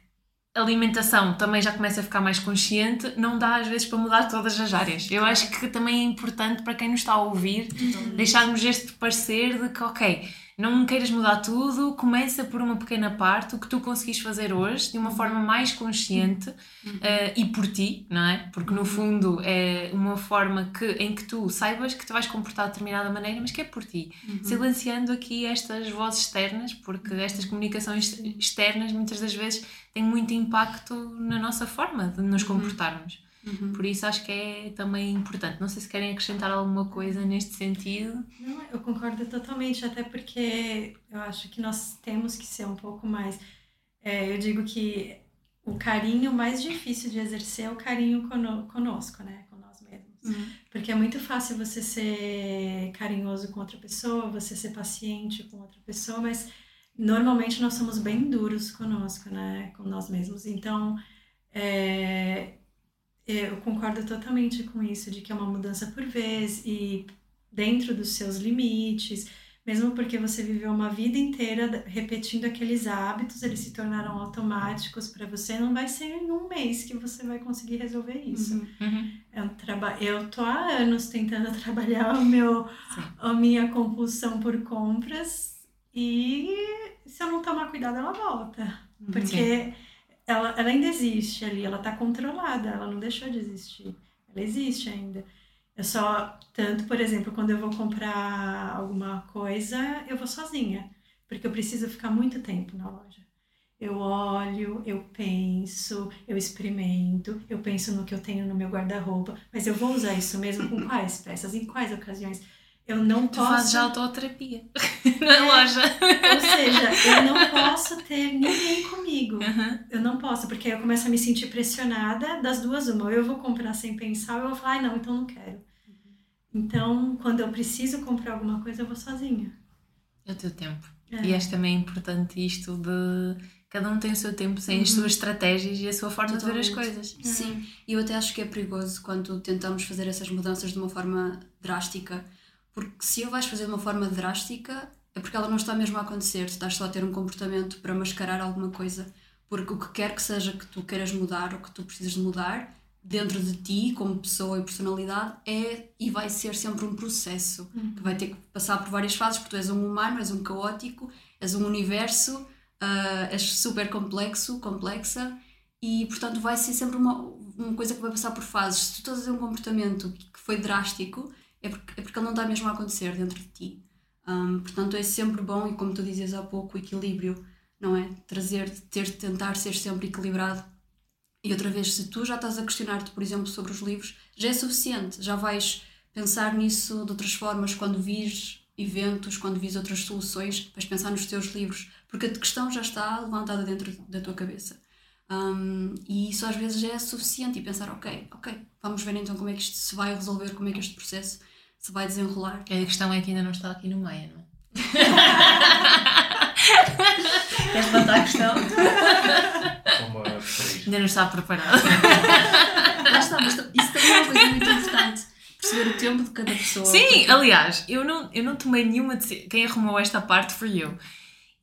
alimentação também já começa a ficar mais consciente, não dá às vezes para mudar todas as áreas. Eu acho que também é importante para quem nos está a ouvir uhum. deixarmos este parecer de que, ok, não queiras mudar tudo, começa por uma pequena parte, o que tu conseguis fazer hoje, de uma uhum. forma mais consciente uhum. uh, e por ti, não é? Porque no uhum. fundo é uma forma que, em que tu saibas que te vais comportar de determinada maneira, mas que é por ti. Uhum. Silenciando aqui estas vozes externas, porque estas comunicações externas muitas das vezes têm muito impacto na nossa forma de nos comportarmos. Uhum. Por isso acho que é também importante. Não sei se querem acrescentar alguma coisa neste sentido. Não, eu concordo totalmente, até porque eu acho que nós temos que ser um pouco mais É, eu digo que o carinho mais difícil de exercer é o carinho cono conosco, né? Com nós mesmos. Uhum. Porque é muito fácil você ser carinhoso com outra pessoa, você ser paciente com outra pessoa, mas normalmente nós somos bem duros conosco, né? Com nós mesmos. Então, é, eu concordo totalmente com isso, de que é uma mudança por vez e dentro dos seus limites mesmo porque você viveu uma vida inteira repetindo aqueles hábitos, eles se tornaram automáticos para você, não vai ser em um mês que você vai conseguir resolver isso. Uhum. Uhum. É um eu tô há anos tentando trabalhar o meu, a minha compulsão por compras e se eu não tomar cuidado ela volta, uhum. porque ela, ela ainda existe ali, ela está controlada, ela não deixou de existir, ela existe ainda. Eu só, tanto, por exemplo, quando eu vou comprar alguma coisa, eu vou sozinha, porque eu preciso ficar muito tempo na loja. Eu olho, eu penso, eu experimento, eu penso no que eu tenho no meu guarda-roupa, mas eu vou usar isso mesmo com quais peças, em quais ocasiões. Eu não tu posso. Tu fazes autoterapia na é, loja. Ou seja, eu não posso ter ninguém comigo. Uhum. Eu não posso, porque aí eu começo a me sentir pressionada das duas, uma. Ou eu vou comprar sem pensar, ou eu vou falar, ai, não, então não quero. Uhum. Então, quando eu preciso comprar alguma coisa, eu vou sozinha. É o teu tempo. É. E acho também importante isto de cada um tem o seu tempo, tem as uhum. suas estratégias e a sua forma Totalmente. de ver as coisas. Sim, e eu até acho que é perigoso quando tentamos fazer essas mudanças de uma forma drástica porque se eu vais fazer de uma forma drástica, é porque ela não está mesmo a acontecer, tu estás só a ter um comportamento para mascarar alguma coisa. Porque o que quer que seja que tu queiras mudar ou que tu precisas de mudar, dentro de ti, como pessoa e personalidade, é e vai ser sempre um processo uhum. que vai ter que passar por várias fases, porque tu és um humano, és um caótico, és um universo, uh, és super complexo, complexa, e portanto vai ser sempre uma, uma coisa que vai passar por fases. Se tu estás a um comportamento que foi drástico, é porque, é porque ele não está mesmo a acontecer dentro de ti. Um, portanto, é sempre bom, e como tu dizias há pouco, o equilíbrio, não é? Trazer, ter, tentar ser sempre equilibrado. E outra vez, se tu já estás a questionar-te, por exemplo, sobre os livros, já é suficiente, já vais pensar nisso de outras formas quando vis eventos, quando vis outras soluções, vais pensar nos teus livros, porque a questão já está levantada dentro da tua cabeça. Um, e isso às vezes já é suficiente e pensar, ok, ok, vamos ver então como é que isto se vai resolver, como é que este processo se vai desenrolar. A questão é que ainda não está aqui no meio, não é? Queres levantar a questão? ainda não está preparado. Lá está, mas isso também é uma coisa muito importante. Perceber o tempo de cada pessoa. Sim, aliás, eu não, eu não tomei nenhuma decisão. Quem arrumou esta parte foi eu.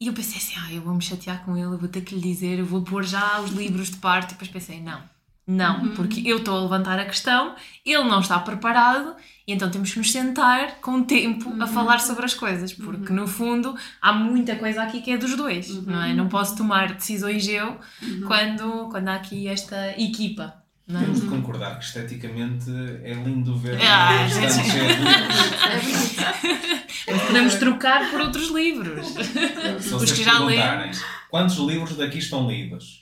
E eu pensei assim, ah, eu vou me chatear com ele, eu vou ter que lhe dizer, eu vou pôr já os livros de parte. E depois pensei, não, não, uhum. porque eu estou a levantar a questão, ele não está preparado e então temos que nos sentar com tempo uhum. a falar sobre as coisas, porque uhum. no fundo há muita coisa aqui que é dos dois, uhum. não é? Não posso tomar decisões eu uhum. quando, quando há aqui esta equipa. Não é? Temos de concordar que esteticamente é lindo ver ah, bastante é Podemos trocar por outros livros. Se Os que já. Quantos livros daqui estão lidos?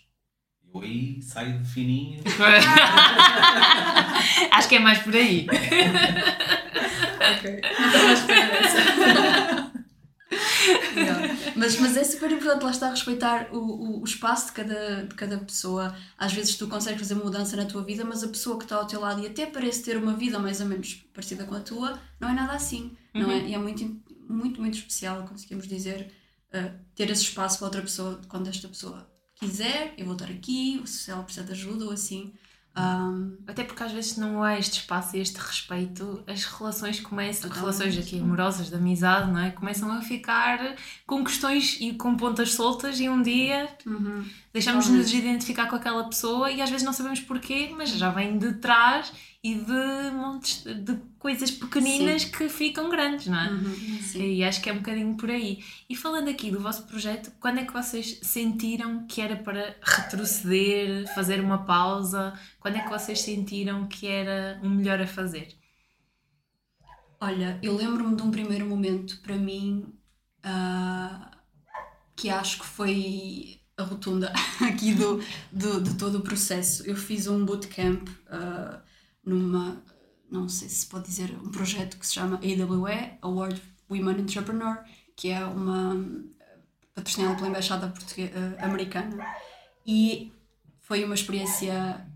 Eu aí saio de fininho. Acho que é mais por aí. ok. Não mais esperar mas, mas é super importante lá está a respeitar o, o, o, espaço de cada, de cada pessoa. Às vezes tu consegues fazer uma mudança na tua vida, mas a pessoa que está ao teu lado e até parece ter uma vida mais ou menos parecida com a tua, não é nada assim. Uhum. Não é? E é muito, muito, muito especial, conseguimos dizer, uh, ter esse espaço para outra pessoa quando esta pessoa quiser, eu vou estar aqui, se ela precisar de ajuda ou assim. Um... Até porque às vezes não há este espaço e este respeito, as relações começam, relações aqui amorosas, de amizade, não é? Começam a ficar com questões e com pontas soltas e um dia uhum. deixamos de nos identificar com aquela pessoa e às vezes não sabemos porquê, mas já vem de trás e de montes de coisas pequeninas Sim. que ficam grandes, não é? Uhum, e acho que é um bocadinho por aí. E falando aqui do vosso projeto, quando é que vocês sentiram que era para retroceder, fazer uma pausa? Quando é que vocês sentiram que era o melhor a fazer? Olha, eu lembro-me de um primeiro momento para mim uh, que acho que foi a rotunda aqui do, do, de todo o processo. Eu fiz um bootcamp. Uh, numa, não sei se pode dizer, um projeto que se chama AWE, Award Women Entrepreneur, que é uma patrocinada pela Embaixada uh, Americana. E foi uma experiência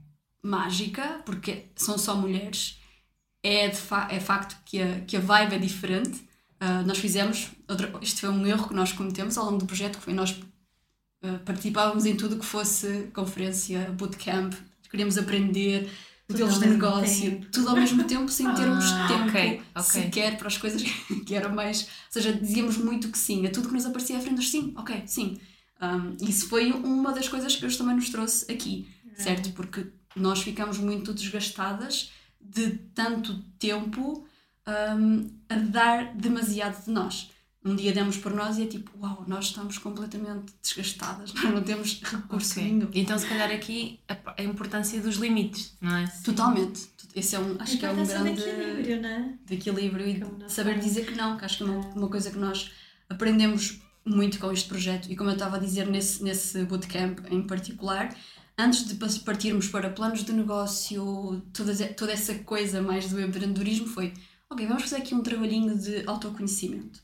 mágica, porque são só mulheres. É, de fa é facto que a, que a vibe é diferente. Uh, nós fizemos, outra, isto foi um erro que nós cometemos ao longo do projeto, que foi nós uh, participávamos em tudo que fosse conferência, bootcamp, queríamos aprender, modelos de negócio, tempo. tudo ao mesmo tempo, sem termos ah, tempo okay, okay. sequer para as coisas que eram mais. Ou seja, dizíamos muito que sim, a tudo que nos aparecia à frente, sim, ok, sim. Um, isso foi uma das coisas que hoje também nos trouxe aqui, é. certo? Porque nós ficamos muito desgastadas de tanto tempo um, a dar demasiado de nós. Um dia demos por nós e é tipo, uau, nós estamos completamente desgastadas, nós não temos recurso okay. nenhum. Então, se calhar aqui a, importância dos limites, não é? Totalmente. Esse é um, acho que é um grande. De equilíbrio, não é? De equilíbrio e saber dizer que não, que acho que é uma, uma coisa que nós aprendemos muito com este projeto e como eu estava a dizer nesse, nesse bootcamp em particular, antes de partirmos para planos de negócio, toda, toda essa coisa mais do empreendedorismo foi, ok, vamos fazer aqui um trabalhinho de autoconhecimento.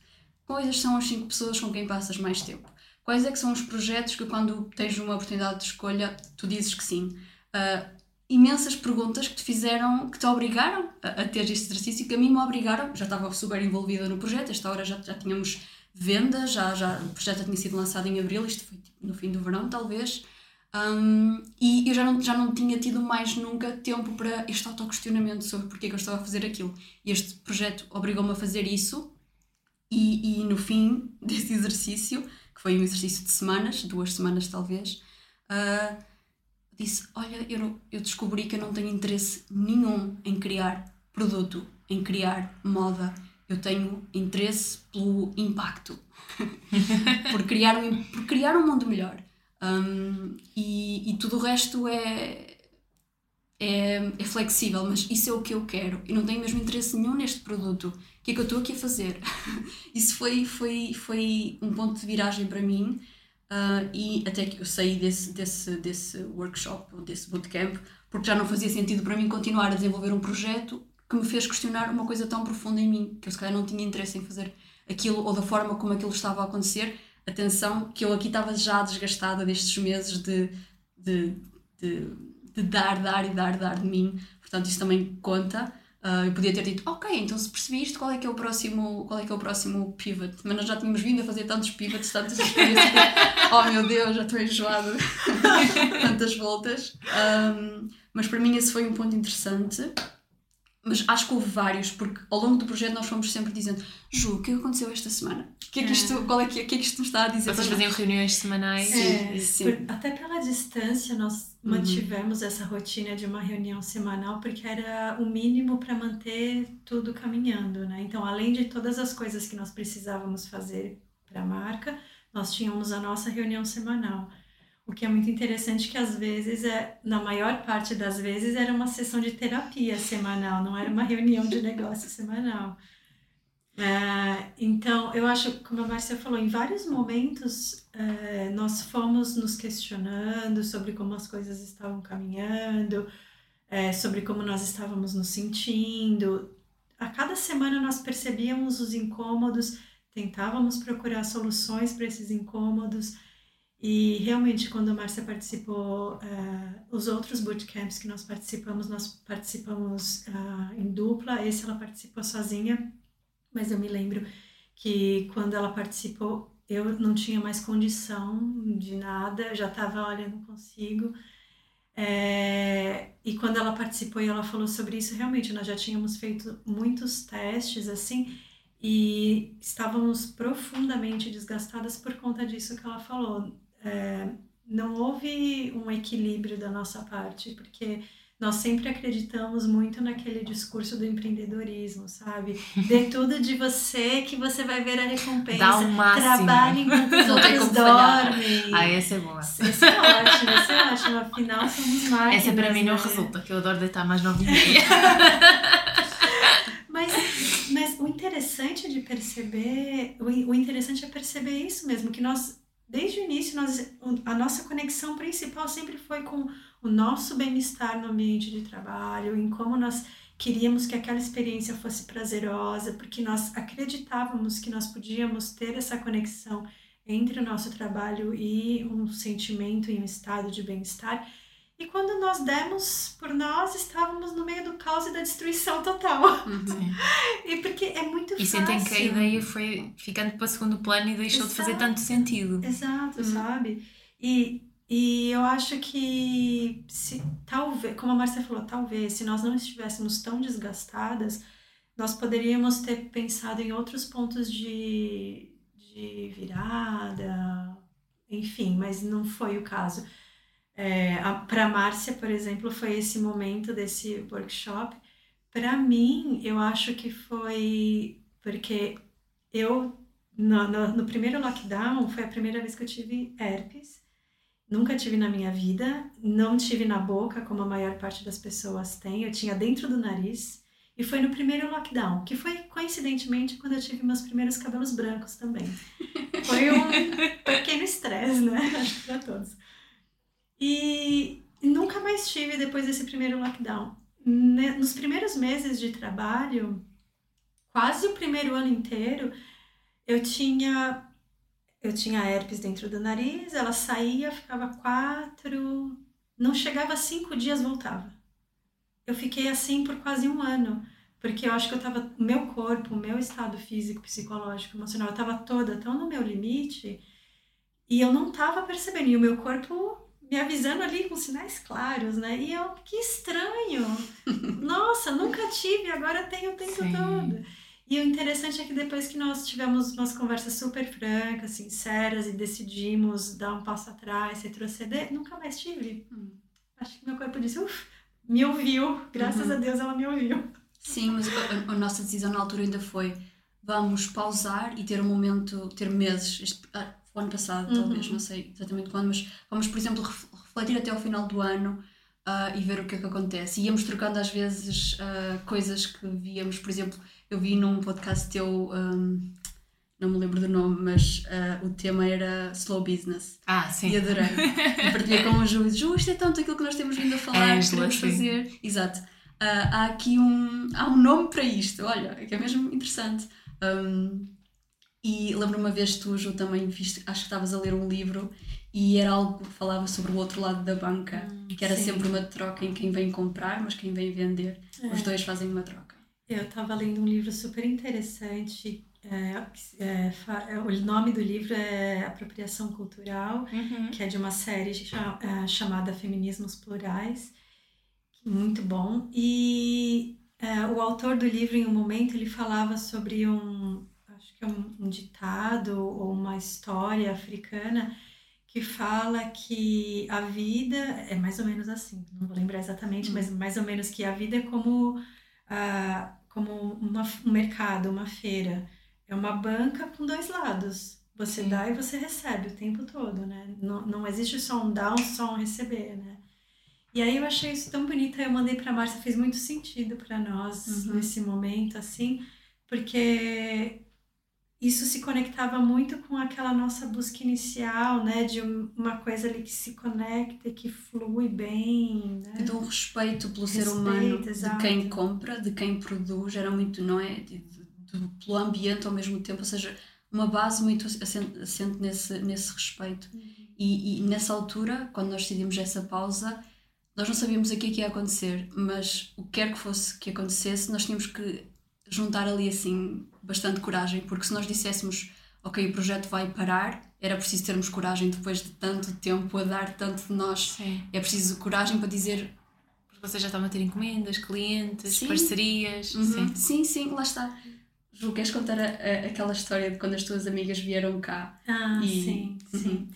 Quais são as cinco pessoas com quem passas mais tempo? Quais é que são os projetos que quando tens uma oportunidade de escolha, tu dizes que sim? Uh, imensas perguntas que te fizeram, que te obrigaram a, a, ter este exercício, que a mim me obrigaram, já estava super envolvida no projeto, esta hora já, já tínhamos vendas, já, já, o projeto já tinha sido lançado em abril, isto foi tipo, no fim do verão talvez, um, e eu já não, já não tinha tido mais nunca tempo para este autoquestionamento sobre porque é que eu estava a fazer aquilo. E este projeto obrigou-me a fazer isso, e, e no fim desse exercício, que foi um exercício de semanas, duas semanas talvez, uh, disse: Olha, eu, eu descobri que eu não tenho interesse nenhum em criar produto, em criar moda. Eu tenho interesse pelo impacto, por, criar um, por criar um mundo melhor. Um, e, e tudo o resto é, é, é, flexível, mas isso é o que eu quero e não tenho mesmo interesse nenhum neste produto. O que é que eu estou aqui a fazer? isso foi, foi, foi um ponto de viragem para mim uh, e até que eu saí desse, desse, desse workshop desse bootcamp porque já não fazia sentido para mim continuar a desenvolver um projeto que me fez questionar uma coisa tão profunda em mim que eu se calhar não tinha interesse em fazer aquilo ou da forma como aquilo estava a acontecer atenção que eu aqui estava já desgastada destes meses de, de, de, de dar, dar e dar, dar de mim. Portanto, isso também conta. Uh, eu podia ter dito, ok, então se percebi isto, qual é que é o próximo, qual é que é o próximo pivot? Mas nós já tínhamos vindo a fazer tantos pivots, tantas experiências, oh meu Deus, já estou enjoada, tantas voltas. Um, mas para mim esse foi um ponto interessante mas acho que houve vários, porque ao longo do projeto nós fomos sempre dizendo Ju, o que é aconteceu esta semana? O que é que isto, é. qual é que, o que é que isto nos está a dizer? Vocês faziam reuniões semanais? É, sim. Por, até pela distância nós uhum. mantivemos essa rotina de uma reunião semanal porque era o mínimo para manter tudo caminhando, né? Então, além de todas as coisas que nós precisávamos fazer para a marca, nós tínhamos a nossa reunião semanal. O que é muito interessante que às vezes, é, na maior parte das vezes, era uma sessão de terapia semanal, não era uma reunião de negócio semanal. É, então, eu acho, como a Márcia falou, em vários momentos é, nós fomos nos questionando sobre como as coisas estavam caminhando, é, sobre como nós estávamos nos sentindo. A cada semana nós percebíamos os incômodos, tentávamos procurar soluções para esses incômodos e realmente, quando a Márcia participou, uh, os outros bootcamps que nós participamos, nós participamos uh, em dupla, esse ela participou sozinha, mas eu me lembro que quando ela participou, eu não tinha mais condição de nada, já estava, olha, não consigo. É, e quando ela participou e ela falou sobre isso, realmente nós já tínhamos feito muitos testes assim e estávamos profundamente desgastadas por conta disso que ela falou é, não houve um equilíbrio da nossa parte, porque nós sempre acreditamos muito naquele discurso do empreendedorismo, sabe? Dê tudo de você que você vai ver a recompensa. Dá o máximo. Trabalhe enquanto os outros dormem. Ah, essa é boa. Essa é ótima, essa é ótima. Afinal, somos máquinas. Essa para mim não né? resulta, que eu adoro deitar mais novinha. mas, mas o interessante de perceber, o interessante é perceber isso mesmo, que nós desde o início, nós, a nossa conexão principal sempre foi com o nosso bem-estar no ambiente de trabalho, em como nós queríamos que aquela experiência fosse prazerosa, porque nós acreditávamos que nós podíamos ter essa conexão entre o nosso trabalho e um sentimento e um estado de bem-estar. E quando nós demos por nós, estávamos no meio do caos e da destruição total. Uhum. e porque é muito e fácil. E sentem que a ideia foi ficando para segundo plano e deixou Exato. de fazer tanto sentido. Exato, uhum. sabe? E, e eu acho que, se, talvez, como a Márcia falou, talvez, se nós não estivéssemos tão desgastadas, nós poderíamos ter pensado em outros pontos de, de virada, enfim, mas não foi o caso. É, para Márcia, por exemplo, foi esse momento desse workshop. Para mim, eu acho que foi porque eu, no, no, no, primeiro lockdown, foi a primeira vez que eu tive herpes. Nunca tive na minha vida, não tive na boca, como a maior parte das pessoas tem. Eu tinha dentro do nariz. E foi no primeiro lockdown, que foi coincidentemente quando eu tive meus primeiros cabelos brancos também. Foi um pequeno estresse, né? Acho que para todos. E nunca mais tive depois desse primeiro lockdown. Nos primeiros meses de trabalho, quase o primeiro ano inteiro, eu tinha eu tinha herpes dentro do nariz, ela saía, ficava quatro, não chegava a cinco dias, voltava. Eu fiquei assim por quase um ano, porque eu acho que eu tava, meu corpo, meu estado físico, psicológico, emocional, eu tava toda tão no meu limite e eu não tava percebendo, e o meu corpo me avisando ali com sinais claros, né? E eu, que estranho! Nossa, nunca tive, agora tenho o tempo Sim. todo. E o interessante é que depois que nós tivemos umas conversas super francas, sinceras e decidimos dar um passo atrás, retroceder, nunca mais tive. Hum. Acho que meu corpo disse, uff, me ouviu, graças uhum. a Deus ela me ouviu. Sim, mas a, a, nossa decisão na altura ainda foi vamos pausar e ter um momento, ter meses, ah, o ano passado, uhum. talvez, não sei exatamente quando, mas vamos, por exemplo, refletir até ao final do ano uh, e ver o que é que acontece. E íamos trocando às vezes uh, coisas que víamos, por exemplo, eu vi num podcast teu, um, não me lembro do nome, mas uh, o tema era Slow Business. Ah, sim. E adorei. e partilhei com o Ju e Ju, isto é tanto aquilo que nós temos vindo a falar, é, que queremos fazer. Exato. há aqui um, há um nome para isto, olha, que é mesmo interessante. Um, e lembro uma vez tu, Ju, também viste, acho que estavas a ler um livro e era algo que falava sobre o outro lado da banca, hum, que era sim. sempre uma troca em quem vem comprar, mas quem vem vender. É. Os dois fazem uma troca. Eu estava lendo um livro super interessante. É, é, é, o nome do livro é Apropriação Cultural, uhum. que é de uma série é, chamada Feminismos Plurais. Muito bom. E é, o autor do livro, em um momento, ele falava sobre um, que é um, um ditado ou uma história africana que fala que a vida é mais ou menos assim, não vou lembrar exatamente, mas mais ou menos que a vida é como, uh, como uma, um mercado, uma feira. É uma banca com dois lados. Você Sim. dá e você recebe o tempo todo, né? Não, não existe só um dar, só um receber, né? E aí eu achei isso tão bonito, eu mandei para Márcia, fez muito sentido para nós uhum. nesse momento, assim, porque isso se conectava muito com aquela nossa busca inicial, né? De uma coisa ali que se conecta que flui bem, né? E do respeito pelo respeito, ser humano, exato. de quem compra, de quem produz, era muito, não é? De, de, de, pelo ambiente ao mesmo tempo, ou seja, uma base muito assente, assente nesse, nesse respeito. Uhum. E, e, nessa altura, quando nós decidimos essa pausa, nós não sabíamos o que, é que ia acontecer, mas o que quer que fosse que acontecesse, nós tínhamos que juntar ali assim bastante coragem, porque se nós disséssemos, ok, o projeto vai parar, era preciso termos coragem depois de tanto tempo a dar tanto de nós. Sim. É preciso coragem para dizer. Porque vocês já estão a ter encomendas, clientes, sim. parcerias. Uhum. Sim. sim, sim, lá está. Ju, queres contar a, a, aquela história de quando as tuas amigas vieram cá? Ah, e... sim, uhum. sim.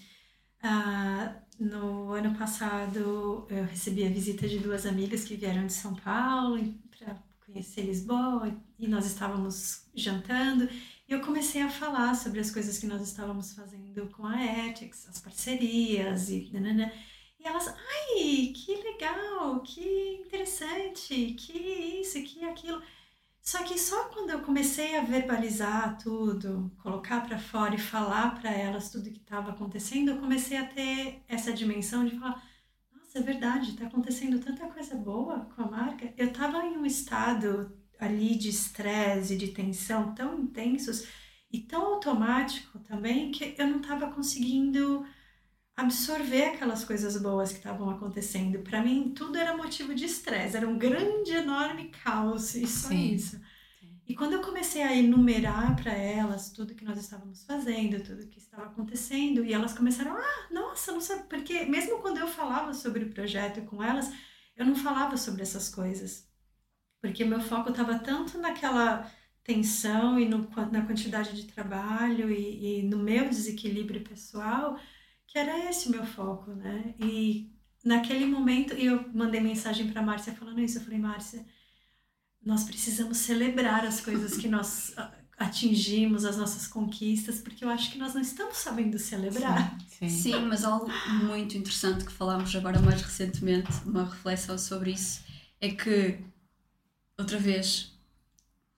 Ah, no ano passado eu recebi a visita de duas amigas que vieram de São Paulo para conhecer Lisboa e nós estávamos jantando e eu comecei a falar sobre as coisas que nós estávamos fazendo com a Ethics, as parcerias e nanana. E elas, ai, que legal, que interessante, que isso, que aquilo. Só que só quando eu comecei a verbalizar tudo, colocar para fora e falar para elas tudo que estava acontecendo, eu comecei a ter essa dimensão de falar, é verdade, está acontecendo tanta coisa boa com a marca. Eu estava em um estado ali de estresse, de tensão tão intensos, e tão automático também que eu não estava conseguindo absorver aquelas coisas boas que estavam acontecendo. Para mim, tudo era motivo de estresse, era um grande, enorme caos e só Sim. isso. E quando eu comecei a enumerar para elas tudo que nós estávamos fazendo, tudo que estava acontecendo, e elas começaram, ah, nossa, não sabe, porque mesmo quando eu falava sobre o projeto com elas, eu não falava sobre essas coisas. Porque meu foco estava tanto naquela tensão e no, na quantidade de trabalho e, e no meu desequilíbrio pessoal, que era esse o meu foco, né? E naquele momento, eu mandei mensagem para Márcia falando isso, eu falei, Márcia, nós precisamos celebrar as coisas que nós atingimos, as nossas conquistas, porque eu acho que nós não estamos sabendo celebrar. Sim, sim. sim mas algo muito interessante que falámos agora mais recentemente, uma reflexão sobre isso, é que, outra vez,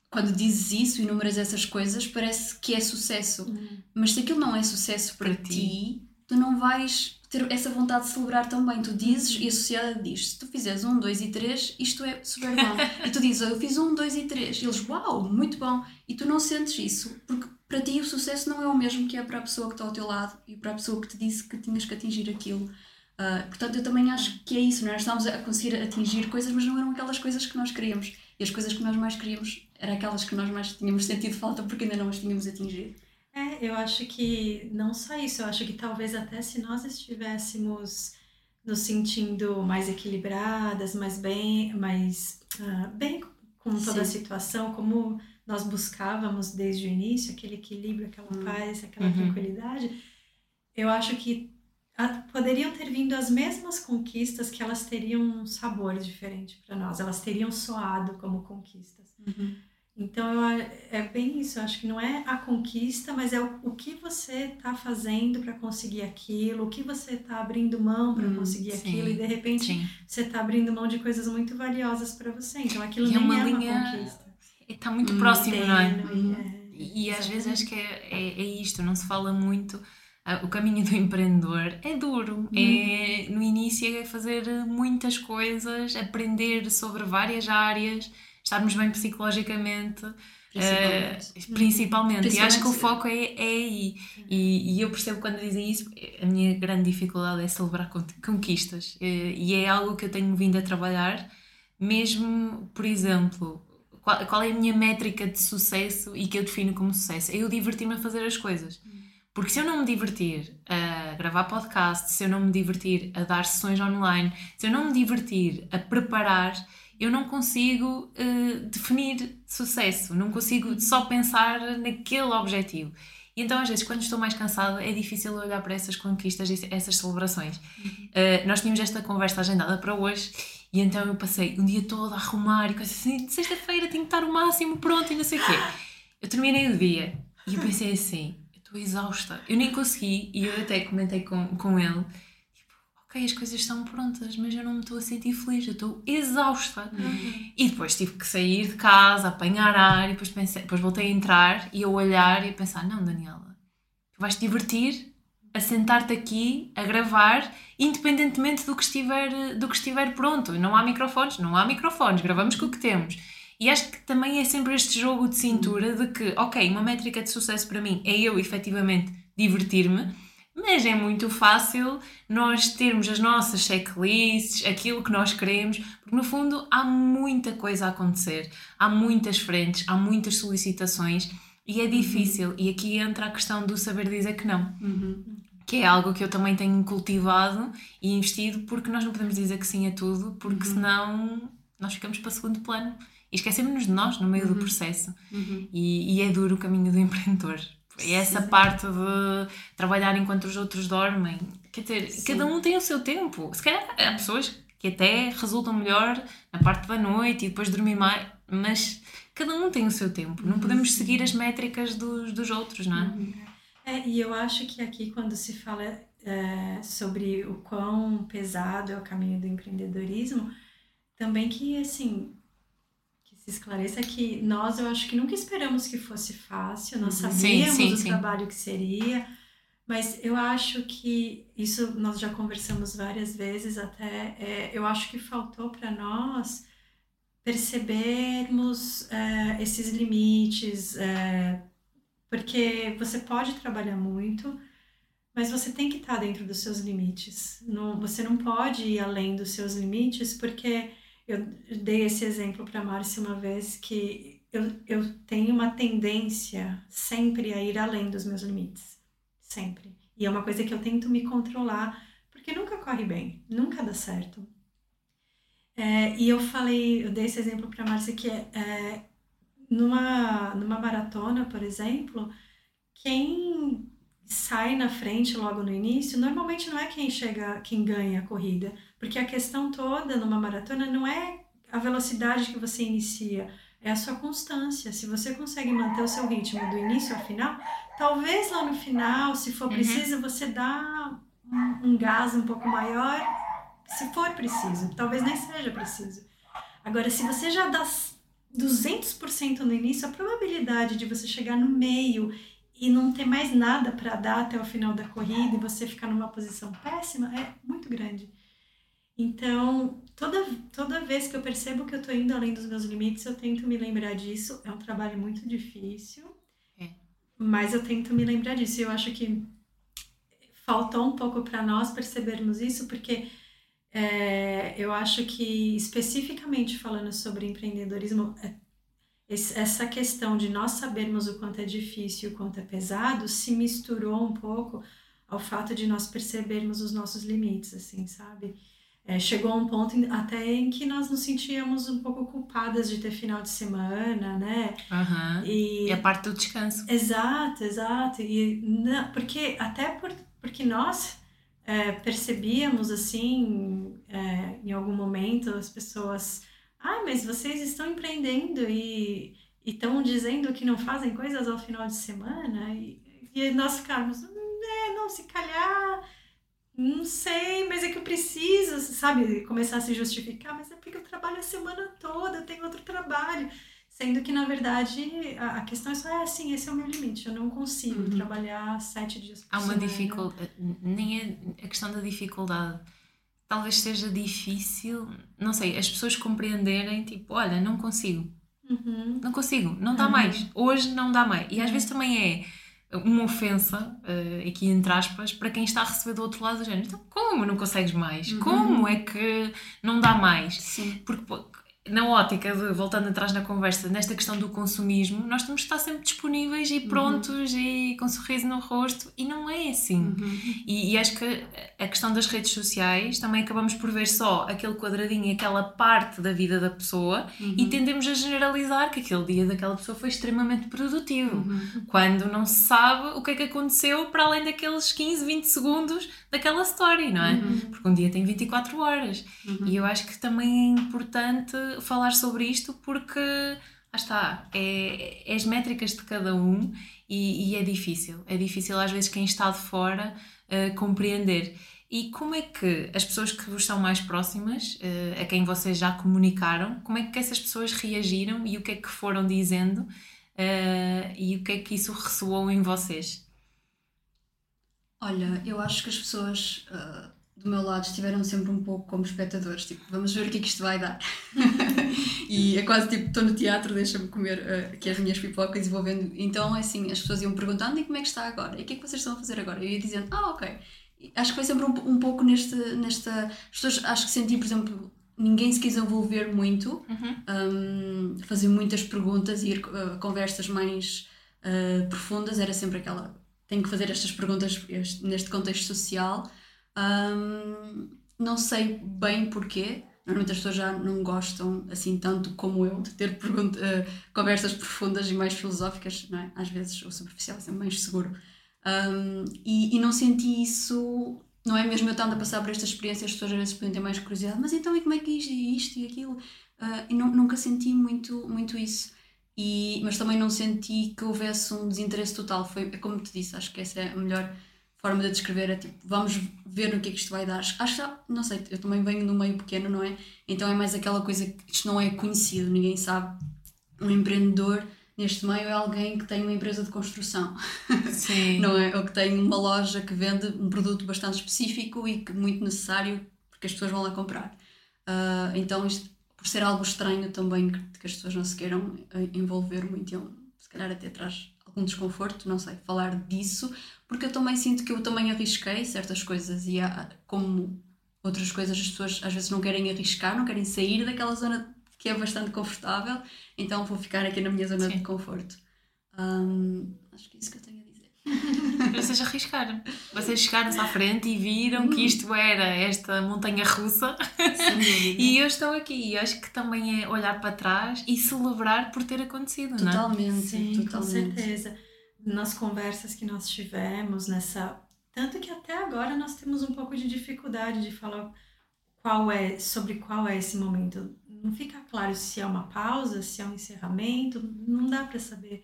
quando dizes isso e enumeras essas coisas, parece que é sucesso. Uhum. Mas se aquilo não é sucesso para, para ti, ti, tu não vais ter essa vontade de celebrar também. Tu dizes e a sociedade diz: se tu fizeres um, dois e três, isto é super bom. e tu dizes: eu fiz um, dois e três. E eles: uau, muito bom. E tu não sentes isso, porque para ti o sucesso não é o mesmo que é para a pessoa que está ao teu lado e para a pessoa que te disse que tinhas que atingir aquilo. Uh, portanto, eu também acho que é isso, nós estávamos a conseguir atingir coisas, mas não eram aquelas coisas que nós queríamos. E as coisas que nós mais queríamos eram aquelas que nós mais tínhamos sentido falta porque ainda não as tínhamos atingido. É, eu acho que não só isso, eu acho que talvez até se nós estivéssemos nos sentindo mais equilibradas, mais bem, mais uh, bem com toda Sim. a situação, como nós buscávamos desde o início, aquele equilíbrio, aquela hum. paz, aquela uhum. tranquilidade, eu acho que a, poderiam ter vindo as mesmas conquistas que elas teriam um sabor diferente para nós, elas teriam soado como conquistas. Uhum. Então, eu, é bem isso. Eu acho que não é a conquista, mas é o, o que você está fazendo para conseguir aquilo, o que você está abrindo mão para hum, conseguir sim, aquilo, e de repente sim. você está abrindo mão de coisas muito valiosas para você. Então, aquilo e é nem é uma, é uma linha... conquista. Está muito hum, próximo, não é? é e, e às vezes acho que é, é, é, isto, não se fala muito. Uh, o caminho do empreendedor é duro. Hum. É, no início é fazer muitas coisas, aprender sobre várias áreas estarmos bem psicologicamente. Principalmente. Uh, principalmente. principalmente. E acho que o foco é, é aí. E, e, eu percebo quando dizem isso, a minha grande dificuldade é celebrar conquistas. Uh, e é algo que eu tenho vindo a trabalhar, mesmo, por exemplo, qual, qual é a minha métrica de sucesso e que eu defino como sucesso? É eu divertir-me a fazer as coisas. Porque se eu não me divertir a gravar podcast, se eu não me divertir a dar sessões online, se eu não me divertir a preparar, eu não consigo uh, definir sucesso, não consigo só pensar naquele objetivo. E então, às vezes, quando estou mais cansada, é difícil olhar para essas conquistas essas celebrações. Uh, nós tínhamos esta conversa agendada para hoje e então eu passei um dia todo a arrumar e coisas assim, sexta-feira tenho que estar o máximo pronto e não sei o quê. Eu terminei o dia e eu pensei assim, eu estou exausta. Eu nem consegui, e eu até comentei com, com ele, ok, as coisas estão prontas, mas eu não me estou a sentir feliz, eu estou exausta. Uhum. E depois tive que sair de casa, apanhar ar, e depois, pensei, depois voltei a entrar e a olhar e a pensar: não, Daniela, tu vais te divertir a sentar-te aqui a gravar, independentemente do que, estiver, do que estiver pronto. Não há microfones, não há microfones, gravamos com o que temos. E acho que também é sempre este jogo de cintura de que, ok, uma métrica de sucesso para mim é eu efetivamente divertir-me mas é muito fácil nós termos as nossas checklists, aquilo que nós queremos, porque no fundo há muita coisa a acontecer, há muitas frentes, há muitas solicitações e é uhum. difícil. Uhum. E aqui entra a questão do saber dizer que não. Uhum. Que é algo que eu também tenho cultivado e investido, porque nós não podemos dizer que sim a tudo, porque uhum. senão nós ficamos para segundo plano e esquecemos-nos de nós no meio do uhum. processo. Uhum. E, e é duro o caminho do empreendedor. E essa parte de trabalhar enquanto os outros dormem. Quer dizer, Sim. cada um tem o seu tempo. Se calhar há pessoas que até resultam melhor na parte da noite e depois dormir mais, mas cada um tem o seu tempo. Não podemos seguir as métricas dos, dos outros, não é? Uhum. é? E eu acho que aqui, quando se fala é, sobre o quão pesado é o caminho do empreendedorismo, também que, assim, se esclareça que nós, eu acho que nunca esperamos que fosse fácil, nós uhum. sabíamos sim, sim, o sim. trabalho que seria, mas eu acho que isso nós já conversamos várias vezes até, é, eu acho que faltou para nós percebermos é, esses limites, é, porque você pode trabalhar muito, mas você tem que estar dentro dos seus limites. Não, você não pode ir além dos seus limites, porque eu dei esse exemplo para Márcia uma vez que eu, eu tenho uma tendência sempre a ir além dos meus limites. Sempre. E é uma coisa que eu tento me controlar, porque nunca corre bem, nunca dá certo. É, e eu falei, eu dei esse exemplo para Márcia que é, é, numa, numa maratona, por exemplo, quem sai na frente logo no início, normalmente não é quem chega, quem ganha a corrida, porque a questão toda numa maratona não é a velocidade que você inicia, é a sua constância. Se você consegue manter o seu ritmo do início ao final, talvez lá no final, se for uhum. preciso, você dá um, um gás um pouco maior, se for preciso. Talvez nem seja preciso. Agora, se você já dá 200% no início, a probabilidade de você chegar no meio e não ter mais nada para dar até o final da corrida e você ficar numa posição péssima é muito grande. Então, toda, toda vez que eu percebo que eu estou indo além dos meus limites, eu tento me lembrar disso. É um trabalho muito difícil, é. mas eu tento me lembrar disso. E eu acho que faltou um pouco para nós percebermos isso, porque é, eu acho que, especificamente falando sobre empreendedorismo, é essa questão de nós sabermos o quanto é difícil, o quanto é pesado, se misturou um pouco ao fato de nós percebermos os nossos limites, assim, sabe? É, chegou a um ponto até em que nós nos sentíamos um pouco culpadas de ter final de semana, né? Uhum. E, e a parte do descanso. Exato, exato. E, não, porque até por, porque nós é, percebíamos, assim, é, em algum momento, as pessoas ah, mas vocês estão empreendendo e estão dizendo que não fazem coisas ao final de semana? E, e nós ficarmos, é, não, se calhar, não sei, mas é que eu preciso, sabe, começar a se justificar, mas é porque eu trabalho a semana toda, eu tenho outro trabalho. Sendo que, na verdade, a, questão é só, é assim, esse é o meu limite, eu não consigo uhum. trabalhar sete dias por Há uma dificuldade, nem é a questão da dificuldade talvez seja difícil, não sei, as pessoas compreenderem, tipo, olha, não consigo. Uhum. Não consigo, não dá uhum. mais. Hoje não dá mais. E às vezes também é uma ofensa, uh, aqui entre aspas, para quem está a receber do outro lado do género. Então, como não consegues mais? Uhum. Como é que não dá mais? Sim. Porque na ótica de, voltando atrás na conversa, nesta questão do consumismo, nós temos que estar sempre disponíveis e uhum. prontos uhum. e com um sorriso no rosto, e não é assim. Uhum. E, e, acho que a questão das redes sociais também acabamos por ver só aquele quadradinho, aquela parte da vida da pessoa, uhum. e tendemos a generalizar que aquele dia daquela pessoa foi extremamente produtivo, uhum. quando não se sabe o que é que aconteceu para além daqueles 15, 20 segundos daquela story, não é? Uhum. Porque um dia tem 24 horas. E eu acho que também é importante falar sobre isto porque, ah está, é, é as métricas de cada um e, e, é difícil. É difícil às vezes quem está de fora uh, compreender. E como é que as pessoas que vos são mais próximas, uh, a quem vocês já comunicaram, como é que essas pessoas reagiram e o que é que foram dizendo uh, e o que é que isso ressoou em vocês? Olha, eu acho que as pessoas uh, do meu lado estiveram sempre um pouco como espectadores, tipo, vamos ver o que é que isto vai dar. e é quase tipo, estou no teatro, deixa-me comer uh, aqui as minhas pipocas e vou vendo. Então, é assim, as pessoas iam perguntando e como é que está agora? E o que é que vocês estão a fazer agora? Eu ia dizendo, ah, ok. E acho que foi sempre um, um pouco neste, nesta. As pessoas, acho que senti, por exemplo, ninguém se quis envolver muito, uhum. um, fazer muitas perguntas e ir uh, conversas mais uh, profundas, era sempre aquela. Tenho que fazer estas perguntas este, neste contexto social um, não sei bem porquê. Normalmente as pessoas já não gostam assim tanto como eu de ter uh, conversas profundas e mais filosóficas, não é? Às vezes o superficial é mais seguro. Um, e, e, não senti isso, não é mesmo eu estando a passar por esta experiência, as pessoas às vezes podem ter mais curiosidade, mas então e como é que isto e isto e aquilo? Uh, e não, nunca senti muito, muito isso. E, mas também não senti que houvesse um desinteresse total. Foi, é como te disse, acho que essa é a melhor forma de descrever é tipo, vamos ver no que é que isto vai dar. Acho que, não sei, eu também venho no meio pequeno, não é? Então é mais aquela coisa que isto não é conhecido, ninguém sabe. Um empreendedor neste meio é alguém que tem uma empresa de construção, Sim. não é? Ou que tem uma loja que vende um produto bastante específico e que muito necessário porque as pessoas vão lá comprar. Uh, então isto, por ser algo estranho também que, que as pessoas não se queiram eh, envolver muito, se calhar até traz um desconforto, não sei, falar disso, porque eu também sinto que eu também arrisquei certas coisas e há, como outras coisas as pessoas às vezes não querem arriscar, não querem sair daquela zona que é bastante confortável, então vou ficar aqui na minha zona Sim. de conforto. Um, acho que é isso que eu tenho a dizer. Vocês arriscaram. Vocês chegaram-se à frente e viram que isto era esta montanha russa e eu estou aqui. E acho que também é olhar para trás e celebrar por ter acontecido, totalmente, não é? Sim, totalmente. com certeza. Nas conversas que nós tivemos, nessa. Tanto que até agora nós temos um pouco de dificuldade de falar qual é, sobre qual é esse momento. Não fica claro se é uma pausa, se é um encerramento, não dá para saber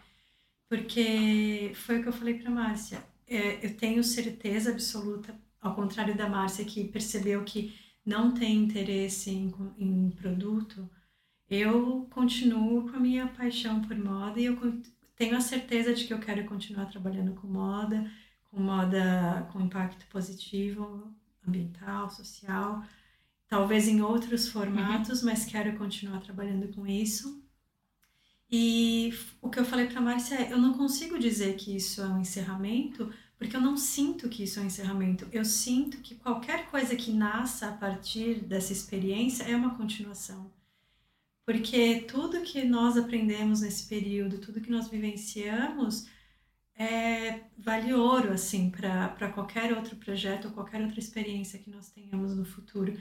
porque foi o que eu falei para Márcia. É, eu tenho certeza absoluta, ao contrário da Márcia, que percebeu que não tem interesse em, em produto, eu continuo com a minha paixão por moda e eu tenho a certeza de que eu quero continuar trabalhando com moda, com moda com impacto positivo, ambiental, social, talvez em outros formatos, uhum. mas quero continuar trabalhando com isso. E o que eu falei para Márcia é: eu não consigo dizer que isso é um encerramento, porque eu não sinto que isso é um encerramento. Eu sinto que qualquer coisa que nasça a partir dessa experiência é uma continuação. Porque tudo que nós aprendemos nesse período, tudo que nós vivenciamos, é, vale ouro assim para qualquer outro projeto ou qualquer outra experiência que nós tenhamos no futuro.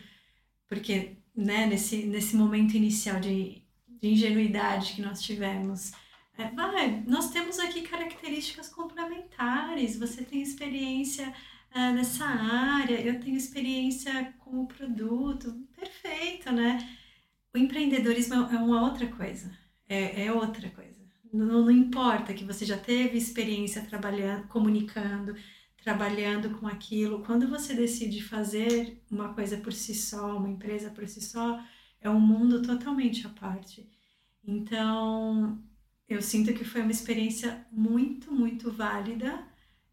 Porque né, nesse, nesse momento inicial de de ingenuidade que nós tivemos. É, vai, nós temos aqui características complementares. Você tem experiência uh, nessa área, eu tenho experiência com o produto. Perfeito, né? O empreendedorismo é uma outra coisa. É, é outra coisa. Não, não importa que você já teve experiência trabalhando, comunicando, trabalhando com aquilo. Quando você decide fazer uma coisa por si só, uma empresa por si só, é um mundo totalmente à parte. Então, eu sinto que foi uma experiência muito, muito válida.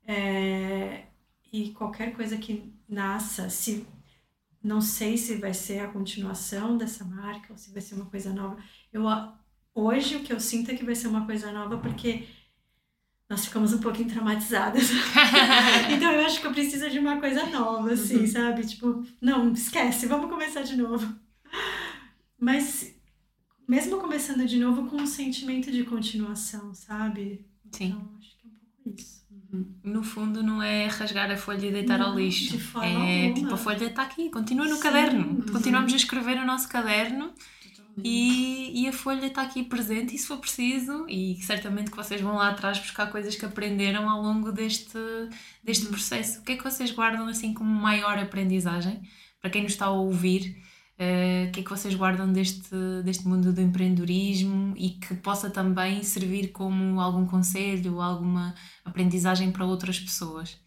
É, e qualquer coisa que nasça, se não sei se vai ser a continuação dessa marca ou se vai ser uma coisa nova. Eu hoje o que eu sinto é que vai ser uma coisa nova porque nós ficamos um pouquinho traumatizadas. então eu acho que eu preciso de uma coisa nova, assim, uhum. sabe? Tipo, não, esquece, vamos começar de novo. Mas mesmo começando de novo com um sentimento de continuação, sabe? Sim. Então, acho que é um pouco isso. Uhum. No fundo, não é rasgar a folha e deitar não, ao lixo. É alguma. tipo, a folha está aqui, continua no Sim, caderno. Uhum. Continuamos a escrever o nosso caderno e, e a folha está aqui presente e se for preciso, e certamente que vocês vão lá atrás buscar coisas que aprenderam ao longo deste, deste uhum. processo. O que é que vocês guardam assim como maior aprendizagem? Para quem nos está a ouvir, Uh, o que é que vocês guardam deste, deste mundo do empreendedorismo e que possa também servir como algum conselho, alguma aprendizagem para outras pessoas?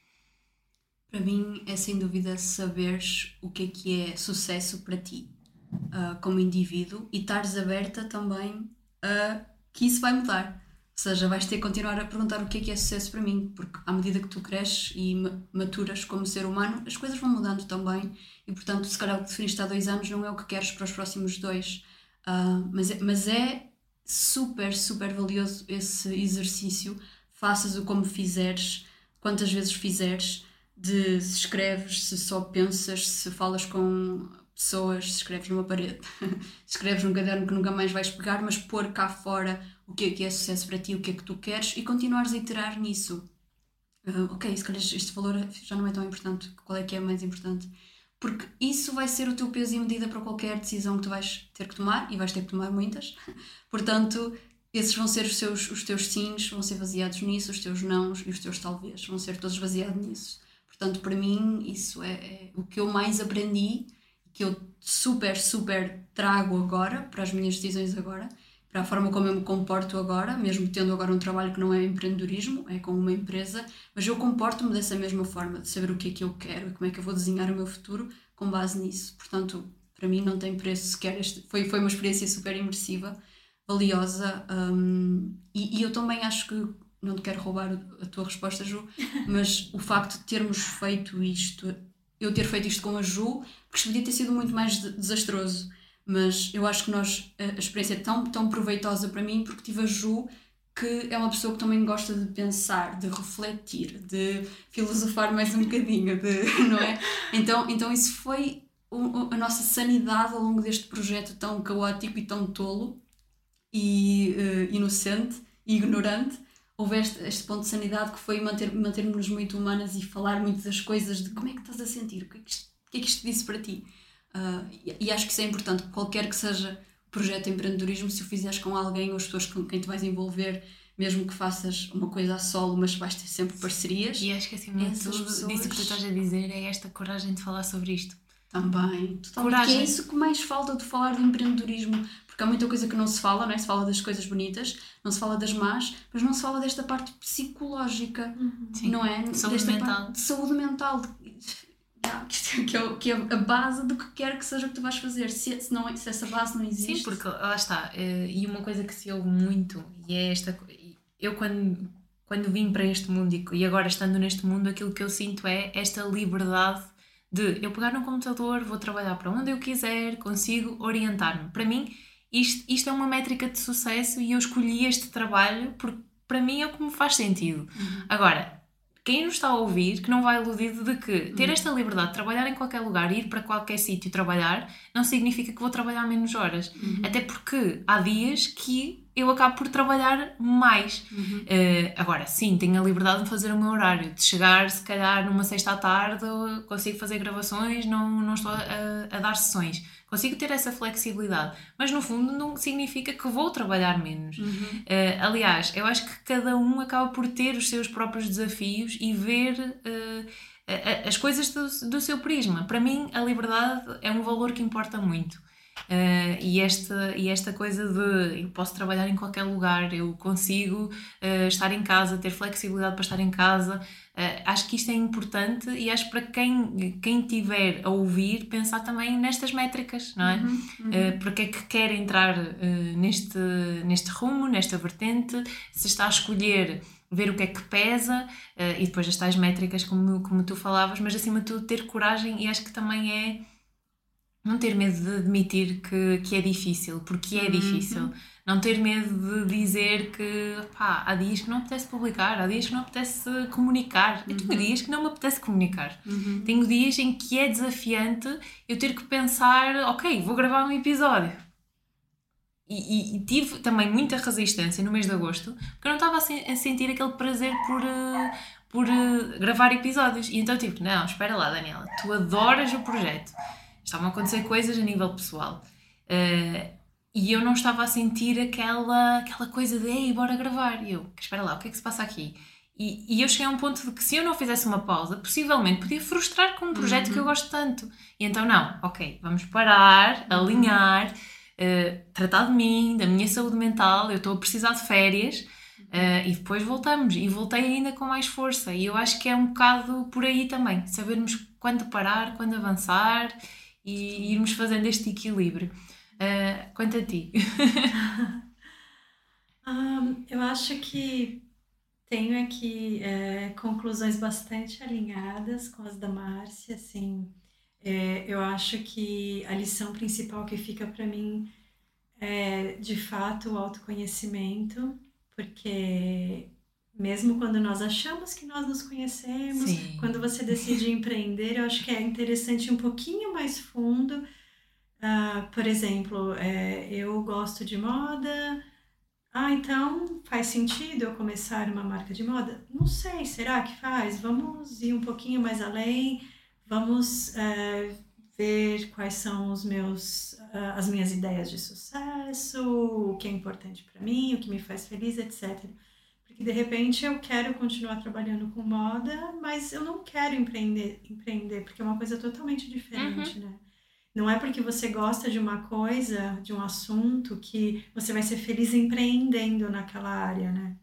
Para mim é sem dúvida saberes o que é que é sucesso para ti uh, como indivíduo e estares aberta também a que isso vai mudar. Ou seja, vais ter que continuar a perguntar o que é que é sucesso para mim, porque à medida que tu cresces e maturas como ser humano, as coisas vão mudando também e portanto, se calhar o que definiste há dois anos não é o que queres para os próximos dois. Uh, mas, é, mas é super, super valioso esse exercício. Faças-o como fizeres, quantas vezes fizeres, de se escreves, se só pensas, se falas com pessoas, se escreves numa parede, se escreves num caderno que nunca mais vais pegar, mas pôr cá fora o que é que é sucesso para ti, o que é que tu queres e continuares a iterar nisso. Uh, ok, se calhar este valor já não é tão importante, qual é que é mais importante? porque isso vai ser o teu peso e medida para qualquer decisão que tu vais ter que tomar e vais ter que tomar muitas. Portanto, esses vão ser os, seus, os teus sims, vão ser baseados nisso, os teus nãos e os teus talvez, vão ser todos baseados nisso. Portanto, para mim, isso é, é o que eu mais aprendi, que eu super, super trago agora, para as minhas decisões agora, para a forma como eu me comporto agora, mesmo tendo agora um trabalho que não é empreendedorismo, é com uma empresa, mas eu comporto-me dessa mesma forma, de saber o que é que eu quero e como é que eu vou desenhar o meu futuro com base nisso. Portanto, para mim não tem preço sequer. Este, foi, foi uma experiência super imersiva, valiosa, um, e, e, eu também acho que, não te quero roubar a tua resposta, Ju, mas o facto de termos feito isto, eu ter feito isto com a Ju, porque podia ter sido muito mais desastroso mas eu acho que nós, a, experiência é tão, tão proveitosa para mim porque tive a Ju que é uma pessoa que também gosta de pensar, de refletir, de filosofar mais um bocadinho, de, não é? Então, então isso foi a nossa sanidade ao longo deste projeto tão caótico e tão tolo e uh, inocente e ignorante. Houve este, este ponto de sanidade que foi manter, manter-nos muito humanas e falar muito das coisas, de como é que estás a sentir, o que é que isto, que é que isto disse para ti. Uh, e, e, acho que isso é importante, qualquer que seja o projeto de empreendedorismo, se o fizeres com alguém ou as pessoas com quem te vais envolver, mesmo que faças uma coisa a solo, mas vais ter sempre parcerias. E acho que assim, muito pessoas... disso que tu estás a dizer é esta coragem de falar sobre isto. Também, totalmente. Coragem. Que é isso que mais falta de falar do empreendedorismo. Porque há muita coisa que não se fala, não é? Se fala das coisas bonitas, não se fala das más, mas não se fala desta parte psicológica, Sim. não é? Saúde desta mental. de saúde mental. que, é, que é a base do que quer que seja que tu vais fazer, se, se, não, se essa base não existe. Sim, porque lá está. Eh, e uma coisa que se ouve muito, e é esta. Eu, quando, quando vim para este mundo e agora estando neste mundo, aquilo que eu sinto é esta liberdade de eu pegar no computador, vou trabalhar para onde eu quiser, consigo orientar-me. Para mim, isto, isto é uma métrica de sucesso e eu escolhi este trabalho porque para mim é o que me faz sentido. Uhum. Agora, quem nos está a ouvir, que não vai iludido de que ter uhum. esta liberdade de trabalhar em qualquer lugar, ir para qualquer sítio trabalhar, não significa que vou trabalhar menos horas. Uhum. Até porque há dias que eu acabo por trabalhar mais. Uhum. Uh, agora, sim, tenho a liberdade de fazer o meu horário, de chegar, se calhar, numa sexta à tarde, consigo fazer gravações, não, não estou a, a dar sessões. Consigo ter essa flexibilidade, mas no fundo não significa que vou trabalhar menos. Uhum. Uh, aliás, eu acho que cada um acaba por ter os seus próprios desafios e ver uh, as coisas do, do seu prisma. Para mim, a liberdade é um valor que importa muito. Uh, e, esta, e esta coisa de eu posso trabalhar em qualquer lugar, eu consigo uh, estar em casa, ter flexibilidade para estar em casa, uh, acho que isto é importante e acho para quem, quem tiver a ouvir pensar também nestas métricas, não é? Uhum, uhum. porque é que quer entrar neste, neste rumo, nesta vertente, se está a escolher ver o que é que pesa e depois as tais métricas como, como tu falavas, mas acima de tudo ter coragem e acho que também é não ter medo de admitir que, que é difícil, porque é uhum. difícil. Não ter medo de dizer que pá, há dias que não apetece publicar, há dias que não apetece comunicar. Eu tenho uhum. dias que não me apetece comunicar. Uhum. Tenho dias em que é desafiante eu ter que pensar, ok, vou gravar um episódio. E, e, e tive também muita resistência no mês de agosto, porque eu não estava a, a sentir aquele prazer por, uh, por uh, gravar episódios. E então tive tipo, não, espera lá, Daniela, tu adoras o projeto estavam a acontecer coisas a nível pessoal. Uh, e eu não estava a sentir aquela, aquela coisa de ei, bora gravar. E eu, espera lá, o que é que se passa aqui? E, e eu cheguei a um ponto de que se eu não fizesse uma pausa, possivelmente podia frustrar com um projeto uhum. que eu uhum. gosto tanto. E então, não, ok, vamos parar, uhum. alinhar, uh, tratar de mim, da minha saúde mental, eu estou a precisar de férias. Uh, e depois voltamos, e voltei ainda com mais força. E eu acho que é um bocado por aí também, sabermos quando parar, quando avançar e irmos fazendo este equilíbrio. Uh, quanto a ti? um, eu acho que tenho aqui é, conclusões bastante alinhadas com as da Márcia, assim, é, eu acho que a lição principal que fica para mim é, de fato, o autoconhecimento, porque mesmo quando nós achamos que nós nos conhecemos, Sim. quando você decide empreender, eu acho que é interessante ir um pouquinho mais fundo. Uh, por exemplo, é, eu gosto de moda. Ah, então faz sentido eu começar uma marca de moda? Não sei, será que faz? Vamos ir um pouquinho mais além, vamos é, ver quais são os meus, uh, as minhas ideias de sucesso, o que é importante para mim, o que me faz feliz, etc. Porque de repente eu quero continuar trabalhando com moda, mas eu não quero empreender, empreender porque é uma coisa totalmente diferente, uhum. né? Não é porque você gosta de uma coisa, de um assunto, que você vai ser feliz empreendendo naquela área, né?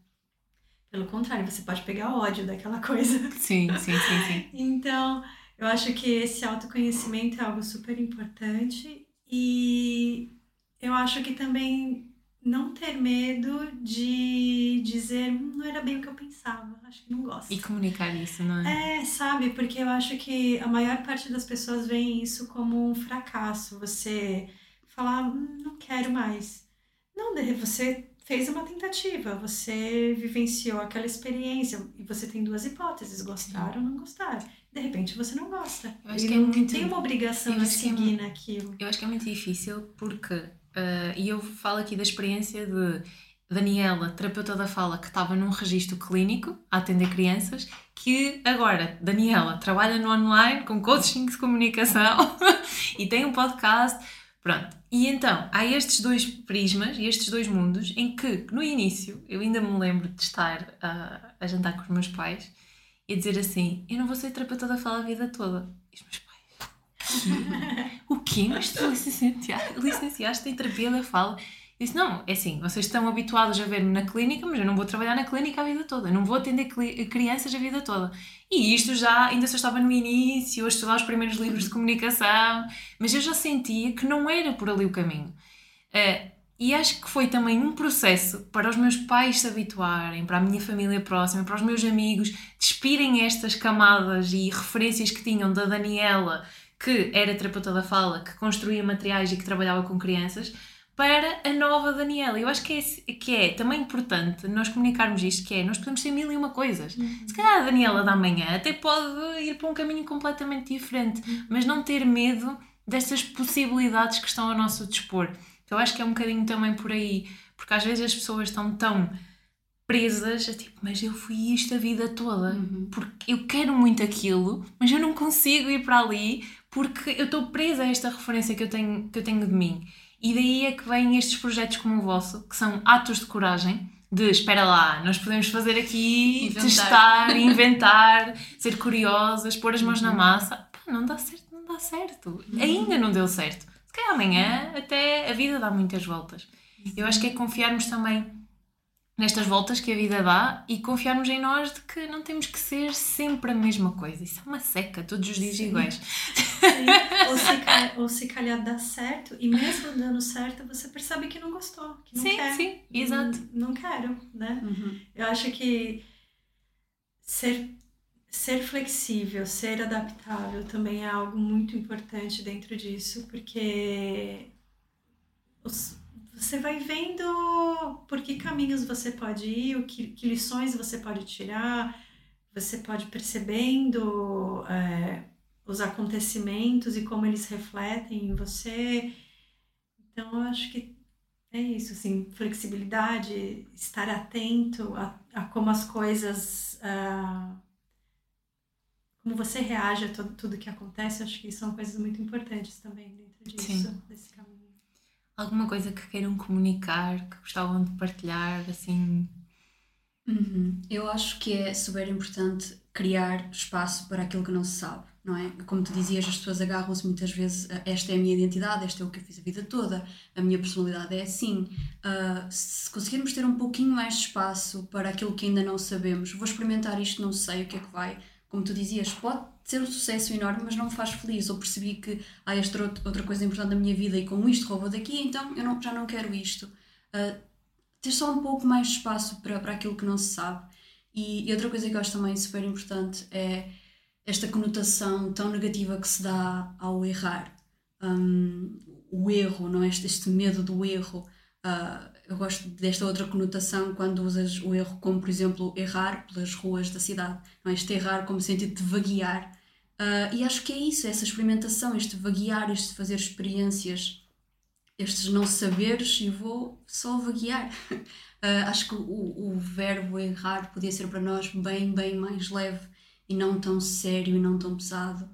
Pelo contrário, você pode pegar ódio daquela coisa. Sim, sim, sim, sim. então, eu acho que esse autoconhecimento é algo super importante e eu acho que também não ter medo de dizer hum, não era bem o que eu pensava, acho que não gosto. E comunicar isso, não é? É, sabe, porque eu acho que a maior parte das pessoas vê isso como um fracasso. Você falar, hum, não quero mais. Não, você fez uma tentativa, você vivenciou aquela experiência e você tem duas hipóteses, gostar ou não gostar. De repente você não gosta. Eu acho e que é não muito- tem uma obrigação de é seguir mu- naquilo. Eu acho que é muito difícil porque, ah, e eu falo aqui da experiência de Daniela, terapeuta da fala, que estava num registro clínico a atender crianças, que agora, Daniela, trabalha no online com coaching de comunicação e tem um podcast. Pronto. E então, há estes dois prismas e estes dois mundos em que, no início, eu ainda me lembro de estar ah, a jantar com os meus pais e dizer assim: Eu não vou ser terapeuta da fala a vida toda. E os meus. O quê? Mas tu licenciaste, licenciaste em terapia da fala? Eu disse, não, é assim, vocês estão habituados a ver-me na clínica, mas eu não vou trabalhar na clínica a vida toda, não vou atender crianças a vida toda. E isto já, ainda só estava no início, a estudar os primeiros livros de comunicação, mas eu já sentia que não era por ali o caminho. Eh, e acho que foi também um processo para os meus pais se habituarem, para a minha família próxima, para os meus amigos, despirem estas camadas e referências que tinham da Daniela, que era terapeuta da fala, que construía materiais e que trabalhava com crianças, para a nova Daniela. Eu acho que é, que é também importante nós comunicarmos isto, que é, nós podemos ser mil e uma coisas. Se calhar a Daniela da manhã até pode ir para um caminho completamente diferente, mas não ter medo dessas possibilidades que estão ao nosso dispor. Então eu acho que é um bocadinho também por aí, porque às vezes as pessoas estão tão presas a tipo, mas eu fui isto a vida toda, porque eu quero muito aquilo, mas eu não consigo ir para ali porque eu estou presa a esta referência que eu tenho, que eu tenho de mim. E daí é que vêm estes projetos como o vosso, que são atos de coragem, de espera lá, nós podemos fazer aqui, Inventar. testar, inventar, ser curiosas, pôr as mãos na massa. Pá, não dá certo, não dá certo. Ainda não deu certo. Se calhar amanhã até a vida dá muitas voltas. Eu acho que é confiarmos também nestas voltas que a vida dá e confiarmos em nós de que não temos que ser sempre a mesma coisa. Isso é uma seca, todos os dias Sim. iguais. Sim, ou, se, ca- ou se calhar dá certo, e mesmo dando certo, você percebe que não gostou, que não Sim, quer. sim, exato. Não, não quero, né? Uhum. Eu acho que ser, ser flexível, ser adaptável também é algo muito importante dentro disso, porque os- você vai vendo por que caminhos você pode ir, o que, que lições você pode tirar, você pode percebendo é, os acontecimentos e como eles refletem em você. Então, eu acho que é isso, assim, flexibilidade, estar atento a, a como as coisas, ah, como você reage a tudo, tudo que acontece, acho que são coisas muito importantes também dentro disso, Sim. desse. Alguma coisa que queiram comunicar, que gostavam de partilhar, assim. Uhum. Eu acho que é super importante criar espaço para aquilo que não se sabe, não é? Como tu dizias, as pessoas agarram-se muitas vezes a esta é a minha identidade, esta é o que eu fiz a vida toda, a minha personalidade é assim. Ah, se conseguirmos ter um pouquinho mais de espaço para aquilo que ainda não sabemos, vou experimentar isto, não sei o que é que vai. Como tu dizias, pode ser um sucesso enorme, mas não me faz feliz. Ou percebi que há esta outra outra coisa importante da minha vida e com isto roubou daqui, então eu não- já não quero isto. Ah, ter só um pouco mais de espaço para, para aquilo que não se sabe. E, e outra coisa que eu acho também super importante é esta conotação tão negativa que se dá ao errar. Hum, o erro, não é? Este, este medo do erro. Ah, eu gosto desta outra conotação quando usas o erro como, por exemplo, errar pelas ruas da cidade. Não é? Este errar como sentido de vaguear. Ah, e acho que é isso, essa experimentação, este vaguear, este fazer experiências estes não saberes e vou só vaguear. Ah, acho que o, o verbo errar podia ser para nós bem, bem mais leve e não tão sério e não tão pesado.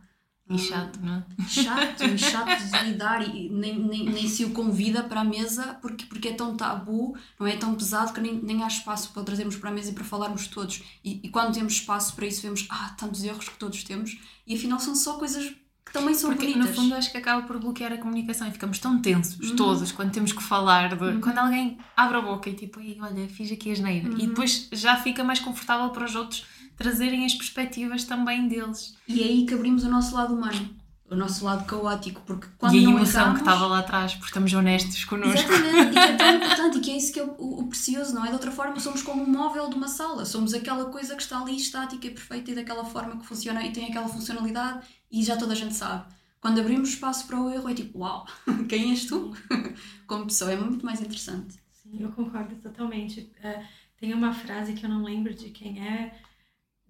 E chato, não é? Chato, e chato de lidar e nem, nem, nem se o convida para a mesa porque, porque é tão tabu, não é tão pesado que nem, nem há espaço para trazermos para a mesa e para falarmos todos. E, e quando temos espaço para isso, vemos, ah, tantos erros que todos temos e afinal são só coisas que também são Porque bonitas. no fundo acho que acaba por bloquear a comunicação e ficamos tão tensos, todos, quando temos que falar, de- quando alguém abre a boca e tipo, "Ei, olha, fiz aqui a geneira. E depois já fica mais confortável para os outros trazerem as perspectivas também deles. E é aí que abrimos o nosso lado humano, o nosso lado caótico, porque quando e a não emoção erramos, que estava lá atrás, porque estamos honestos connosco. Exatamente, e que é tão importante e que é isso que é o, o- precioso, não é? De outra forma, somos como um móvel de uma sala, somos aquela coisa que está ali estática e perfeita e daquela forma que funciona e tem aquela funcionalidade e já toda a gente sabe. Quando abrimos espaço para o erro, é tipo, uau, quem és tu? Como pessoa, é muito mais interessante. Sim, eu concordo totalmente. É, tem uma frase que eu não lembro de quem é,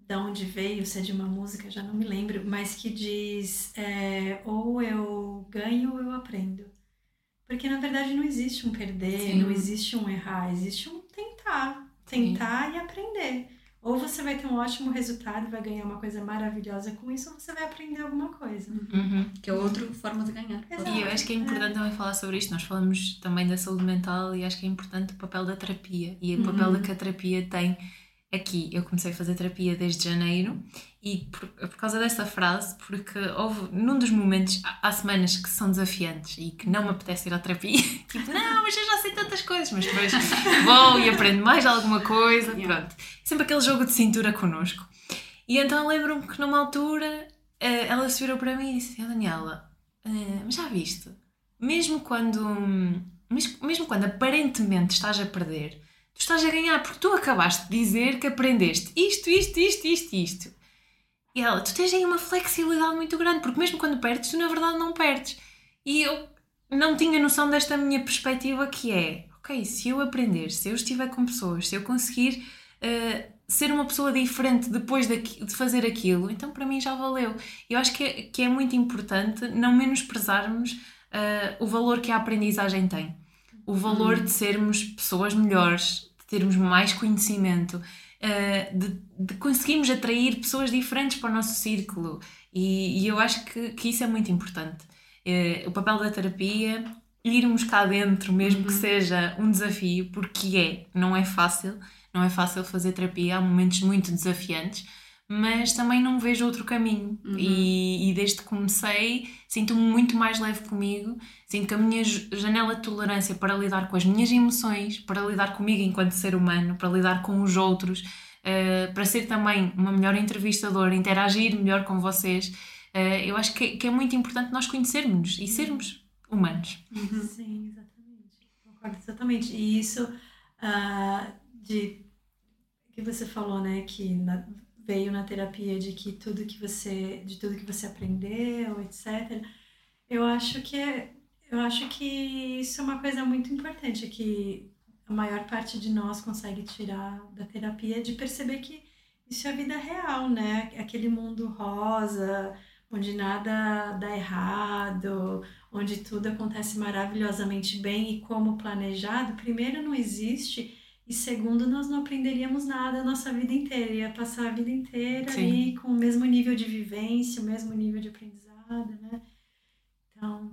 de onde veio, se é de uma música, já não me lembro, mas que diz: é, ou eu ganho ou eu aprendo. Porque na verdade não existe um perder, Sim. não existe um errar, existe um tentar. Tentar Sim. e aprender. Ou você vai ter um ótimo resultado, vai ganhar uma coisa maravilhosa com isso, ou você vai aprender alguma coisa. Uhum. Que é outra forma de ganhar. Exato. E eu acho que é importante é. também falar sobre isto. Nós falamos também da saúde mental e acho que é importante o papel da terapia e o papel uhum. que a terapia tem aqui. Eu comecei a fazer terapia desde janeiro e por, por causa dessa frase, porque houve num dos momentos, há, semanas que são desafiantes e que não me apetece ir à terapia, tipo, não, mas eu já sei tantas coisas, mas depois vou e aprendo mais alguma coisa, pronto. Sempre aquele jogo de cintura connosco. E então lembro-me que numa altura eh, ela se virou para mim e disse: oh, Daniela, eh, mas já viste? Mesmo quando, mesmo quando aparentemente estás a perder, tu estás a ganhar, porque tu acabaste de dizer que aprendeste isto, isto, isto, isto, isto. E ela, tu tens aí uma flexibilidade muito grande, porque mesmo quando perdes, tu na verdade não perdes. E eu não tinha noção desta minha perspectiva que é, ok, se eu aprender, se eu estiver com pessoas, se eu conseguir uh, ser uma pessoa diferente depois de, de, fazer aquilo, então para mim já valeu. Eu acho que é, que é muito importante não menosprezarmos uh, o valor que a aprendizagem tem. O valor hum. de sermos pessoas melhores, termos mais conhecimento, eh, de, de, conseguirmos atrair pessoas diferentes para o nosso círculo. E, e eu acho que, que, isso é muito importante. Uh, o papel da terapia, irmos cá dentro, mesmo uhum. que seja um desafio, porque é, não é fácil, não é fácil fazer terapia, há momentos muito desafiantes, mas também não vejo outro caminho. Uhum. E, e, desde que comecei, sinto-me muito mais leve comigo, sinto que a minha janela de tolerância para lidar com as minhas emoções, para lidar comigo enquanto ser humano, para lidar com os outros, uh, para ser também uma melhor entrevistadora, interagir melhor com vocês, uh, eu acho que é, que é, muito importante nós conhecermos e sermos humanos. Uhum. Sim, exatamente. Concordo exatamente. E isso uh, de que você falou, né, que na, veio na terapia de que tudo que você de tudo que você aprendeu etc eu acho que é, eu acho que isso é uma coisa muito importante que a maior parte de nós consegue tirar da terapia de perceber que isso é a vida real né? Aquele mundo rosa onde nada dá errado onde tudo acontece maravilhosamente bem e como planejado primeiro não existe e segundo, nós não aprenderíamos nada a nossa vida inteira. Ia passar a vida inteira Sim. ali com o mesmo nível de vivência, o mesmo nível de aprendizado, né? Então,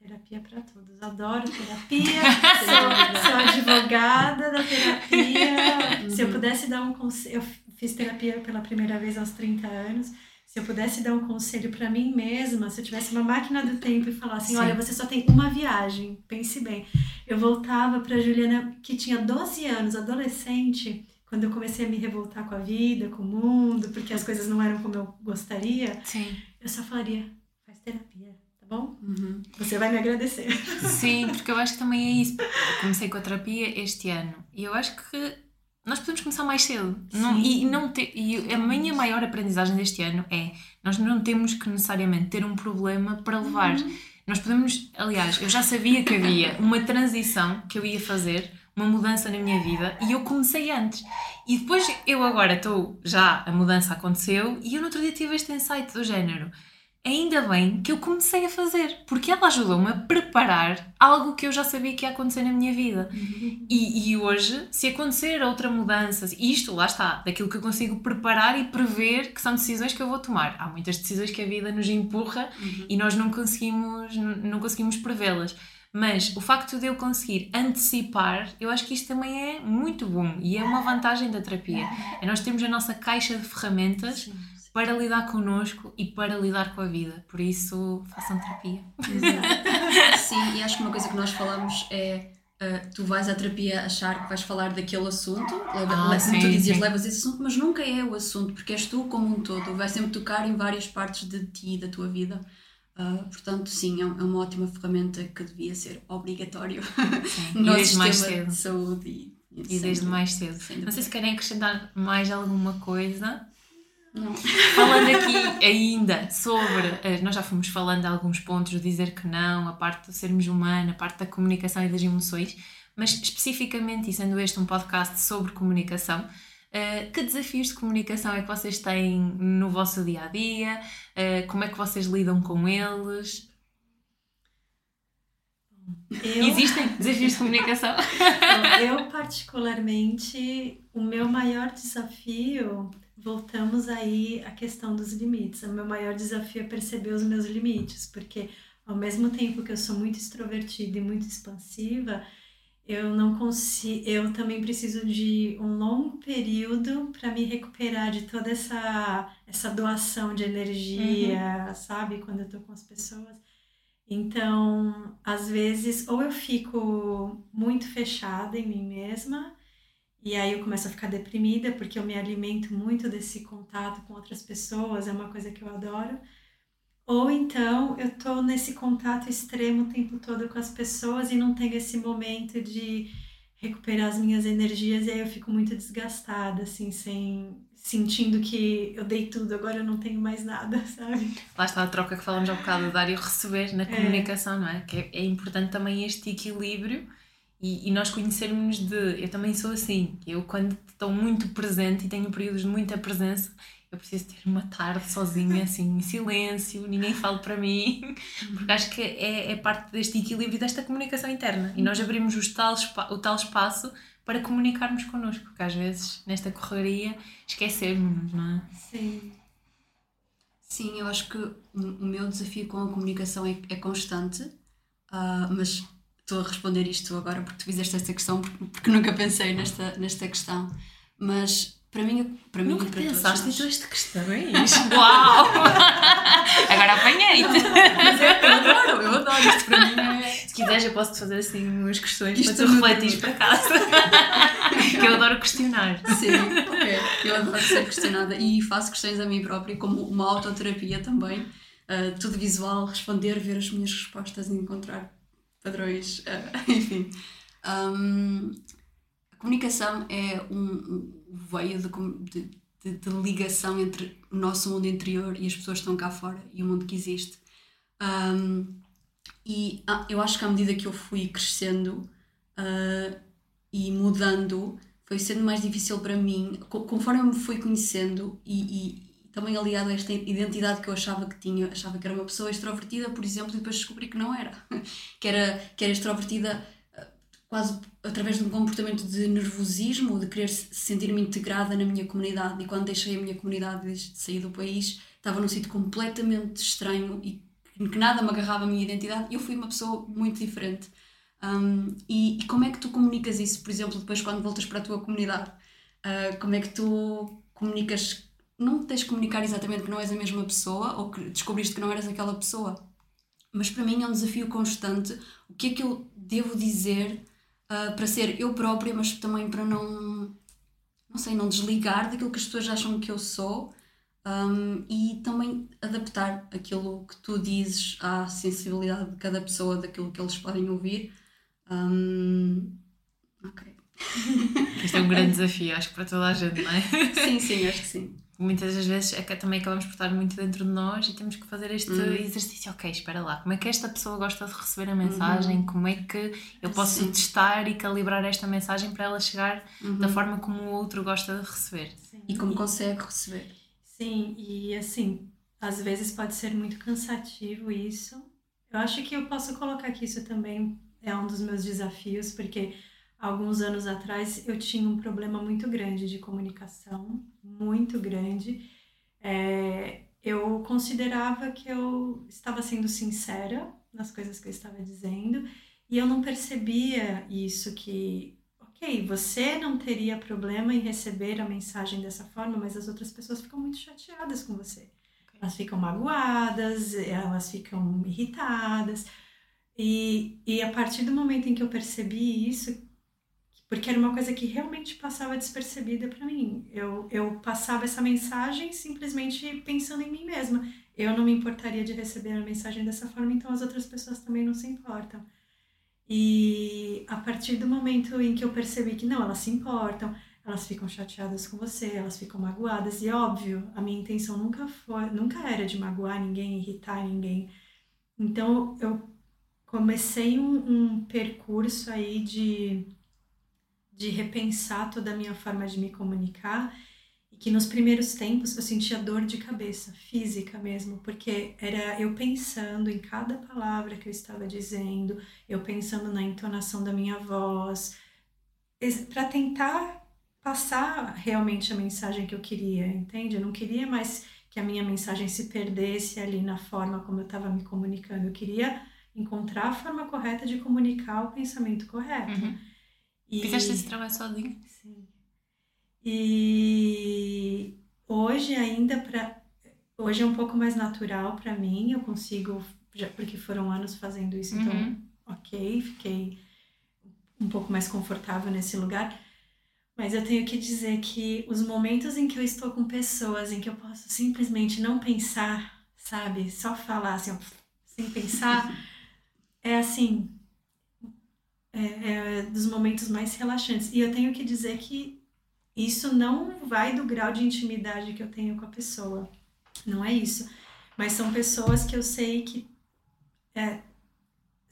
terapia para todos. Adoro terapia, sou, sou, advogada da terapia. Uhum. Se eu uhum. pudesse dar um conselho, eu fiz terapia pela primeira vez aos 30 anos. Se eu pudesse dar um conselho para mim mesma, se eu tivesse uma máquina do tempo e falasse, assim, olha, você só tem uma viagem, pense bem. Eu voltava para Juliana, que tinha 12 anos, adolescente, quando eu comecei a me revoltar com a vida, com o mundo, porque as coisas não eram como eu gostaria. Sim. Eu só falaria, faz terapia, tá bom? Uhum. Você vai me agradecer. Sim, porque eu acho que também é isso. Eu comecei com a terapia este ano e eu acho que nós podemos começar mais cedo. Não, e, não ter, e a minha maior aprendizagem deste ano é nós não temos que necessariamente ter um problema para levar. Uhum. Nós podemos, aliás, eu já sabia que havia uma transição que eu ia fazer, uma mudança na minha vida e eu comecei antes. E depois eu agora estou, já a mudança aconteceu e eu no outro dia tive este insight do género ainda bem que eu comecei a fazer, porque ela ajudou-me a preparar algo que eu já sabia que ia acontecer na minha vida. Uhum. E, e, hoje, se acontecer outra mudança, isto lá está, daquilo que eu consigo preparar e prever que são decisões que eu vou tomar. Há muitas decisões que a vida nos empurra uhum. e nós não conseguimos, não conseguimos prevê-las. Mas o facto de eu conseguir antecipar, eu acho que isto também é muito bom e é uma vantagem da terapia. É nós temos a nossa caixa de ferramentas Sim para lidar connosco e para lidar com a vida. Por isso, façam terapia. Exato. Sim, e acho que uma coisa que nós falamos é. Uh, tu vais à terapia achar que vais falar daquele assunto, leva, ah, sim, tu dizias, sim. levas esse assunto, mas nunca é o assunto, porque és tu como um todo, vais sempre tocar em várias partes de ti e da tua vida. Uh, portanto, sim, é, é, uma ótima ferramenta que devia ser obrigatório no sistema mais cedo. de saúde. E, e, e desde mais cedo. Não sei se querem acrescentar mais alguma coisa. Não. Falando aqui ainda sobre, eh, nós já fomos falando de alguns pontos, de dizer que não, a parte de sermos humana, a parte da comunicação e das emoções, mas especificamente, e sendo este um podcast sobre comunicação, Uh, que desafios de comunicação é que vocês têm no vosso dia a dia? Uh, como é que vocês lidam com eles? Eu... Existem desafios de comunicação? eu, particularmente, o meu maior desafio, voltamos aí à questão dos limites. O meu maior desafio é perceber os meus limites, porque ao mesmo tempo que eu sou muito extrovertida e muito expansiva, eu não consigo, eu também preciso de um longo período para me recuperar de toda essa essa doação de energia, uhum. sabe, quando eu tô com as pessoas. Então, às vezes, ou eu fico muito fechada em mim mesma, e aí eu começo a ficar deprimida porque eu me alimento muito desse contato com outras pessoas, é uma coisa que eu adoro. Ou então eu tô nesse contato extremo o tempo todo com as pessoas e não tenho esse momento de recuperar as minhas energias e aí eu fico muito desgastada, assim, sem sentindo que eu dei tudo, agora eu não tenho mais nada, sabe? Lá está a troca que falamos há um bocado, dar e receber na é. comunicação, não é? Que é, é, importante também este equilíbrio e, e nós conhecermos de. Eu também sou assim, eu quando estou muito presente e tenho períodos de muita presença, eu preciso ter uma tarde sozinha, assim, em silêncio, ninguém fala para mim, porque acho que é, é parte deste equilíbrio, desta comunicação interna. E nós abrimos os tal, o tal espaço para comunicarmos connosco, porque às vezes nesta correria esquecemos-nos, não é? Sim. Sim, eu acho que o meu desafio com a comunicação é, é constante, uh, mas estou a responder isto agora porque tu fizeste esta questão, porque, porque nunca pensei nesta, nesta questão. Mas para mim, para mim Nunca para pensaste em todas questões? Uau! Agora apanhei-te! eu adoro, eu adoro isto para mim. É... Se quiseres, eu posso-te fazer assim umas questões isto para tu refletires para casa. que eu adoro questionar. Sim, ok. Eu adoro ser questionada e faço questões a mim própria como uma autoterapia também. Uh, tudo visual, responder, ver as minhas respostas e encontrar padrões. Uh, enfim. Um, a comunicação é um veio de, de, de, ligação entre o nosso mundo interior e as pessoas que estão cá fora e o mundo que existe. Um, e ah, eu acho que à medida que eu fui crescendo uh, e mudando, foi sendo mais difícil para mim, conforme eu me fui conhecendo e, e também aliado a esta identidade que eu achava que tinha, achava que era uma pessoa extrovertida, por exemplo, e depois descobri que não era. que era, que era extrovertida quase através de um comportamento de nervosismo, de querer sentir-me integrada na minha comunidade. E quando deixei a minha comunidade desde sair do país, estava num sítio completamente estranho e que nada me agarrava a minha identidade. E eu fui uma pessoa muito diferente. Um, e, e, como é que tu comunicas isso, por exemplo, depois quando voltas para a tua comunidade? Uh, como é que tu comunicas? Não tens de comunicar exatamente que não és a mesma pessoa ou que descobriste que não eras aquela pessoa, mas para mim é um desafio constante. O que é que eu devo dizer uh, para ser eu própria, mas também para não, não sei, não desligar daquilo que as pessoas acham que eu sou um, e também adaptar aquilo que tu dizes à sensibilidade de cada pessoa, daquilo que eles podem ouvir. Um, ok. Isto é um grande desafio, acho que para toda a gente, não é? Sim, sim, acho que sim muitas das vezes é que também acabamos por estar muito dentro de nós e temos que fazer este uhum. exercício. Ok, espera lá, como é que esta pessoa gosta de receber a mensagem? Uhum. Como é que eu posso Sim. testar e calibrar esta mensagem para ela chegar uhum. da forma como o outro gosta de receber? Sim. E como consegue receber? Sim, e assim, às vezes pode ser muito cansativo isso. Eu acho que eu posso colocar que isso também é um dos meus desafios, porque alguns anos atrás eu tinha um problema muito grande de comunicação, muito grande. É, eu considerava que eu estava sendo sincera nas coisas que eu estava dizendo e eu não percebia isso que ok você não teria problema em receber a mensagem dessa forma mas as outras pessoas ficam muito chateadas com você. Elas ficam magoadas elas ficam irritadas. E, e a partir do momento em que eu percebi isso porque era uma coisa que realmente passava despercebida para mim. Eu, eu passava essa mensagem simplesmente pensando em mim mesma. Eu não me importaria de receber a mensagem dessa forma, então as outras pessoas também não se importam. E a partir do momento em que eu percebi que não, elas se importam, elas ficam chateadas com você, elas ficam magoadas, e óbvio, a minha intenção nunca foi, nunca era de magoar ninguém, irritar ninguém. Então eu comecei um, um percurso aí de, de repensar toda a minha forma de me comunicar e que nos primeiros tempos eu sentia dor de cabeça, física mesmo, porque era eu pensando em cada palavra que eu estava dizendo, eu pensando na entonação da minha voz, para tentar passar realmente a mensagem que eu queria, entende? Eu não queria mais que a minha mensagem se perdesse ali na forma como eu estava me comunicando. Eu queria encontrar a forma correta de comunicar o pensamento correto. Uhum. E... Fizeste esse trabalho sozinho? Sim. E hoje ainda para hoje é um pouco mais natural para mim, eu consigo já porque foram anos fazendo isso, então uhum. OK, fiquei um pouco mais confortável nesse lugar. Mas eu tenho que dizer que os momentos em que eu estou com pessoas em que eu posso simplesmente não pensar, sabe? Só falar assim, sem pensar, é assim. É, é dos momentos mais relaxantes. E eu tenho que dizer que isso não vai do grau de intimidade que eu tenho com a pessoa. Não é isso. Mas são pessoas que eu sei que é,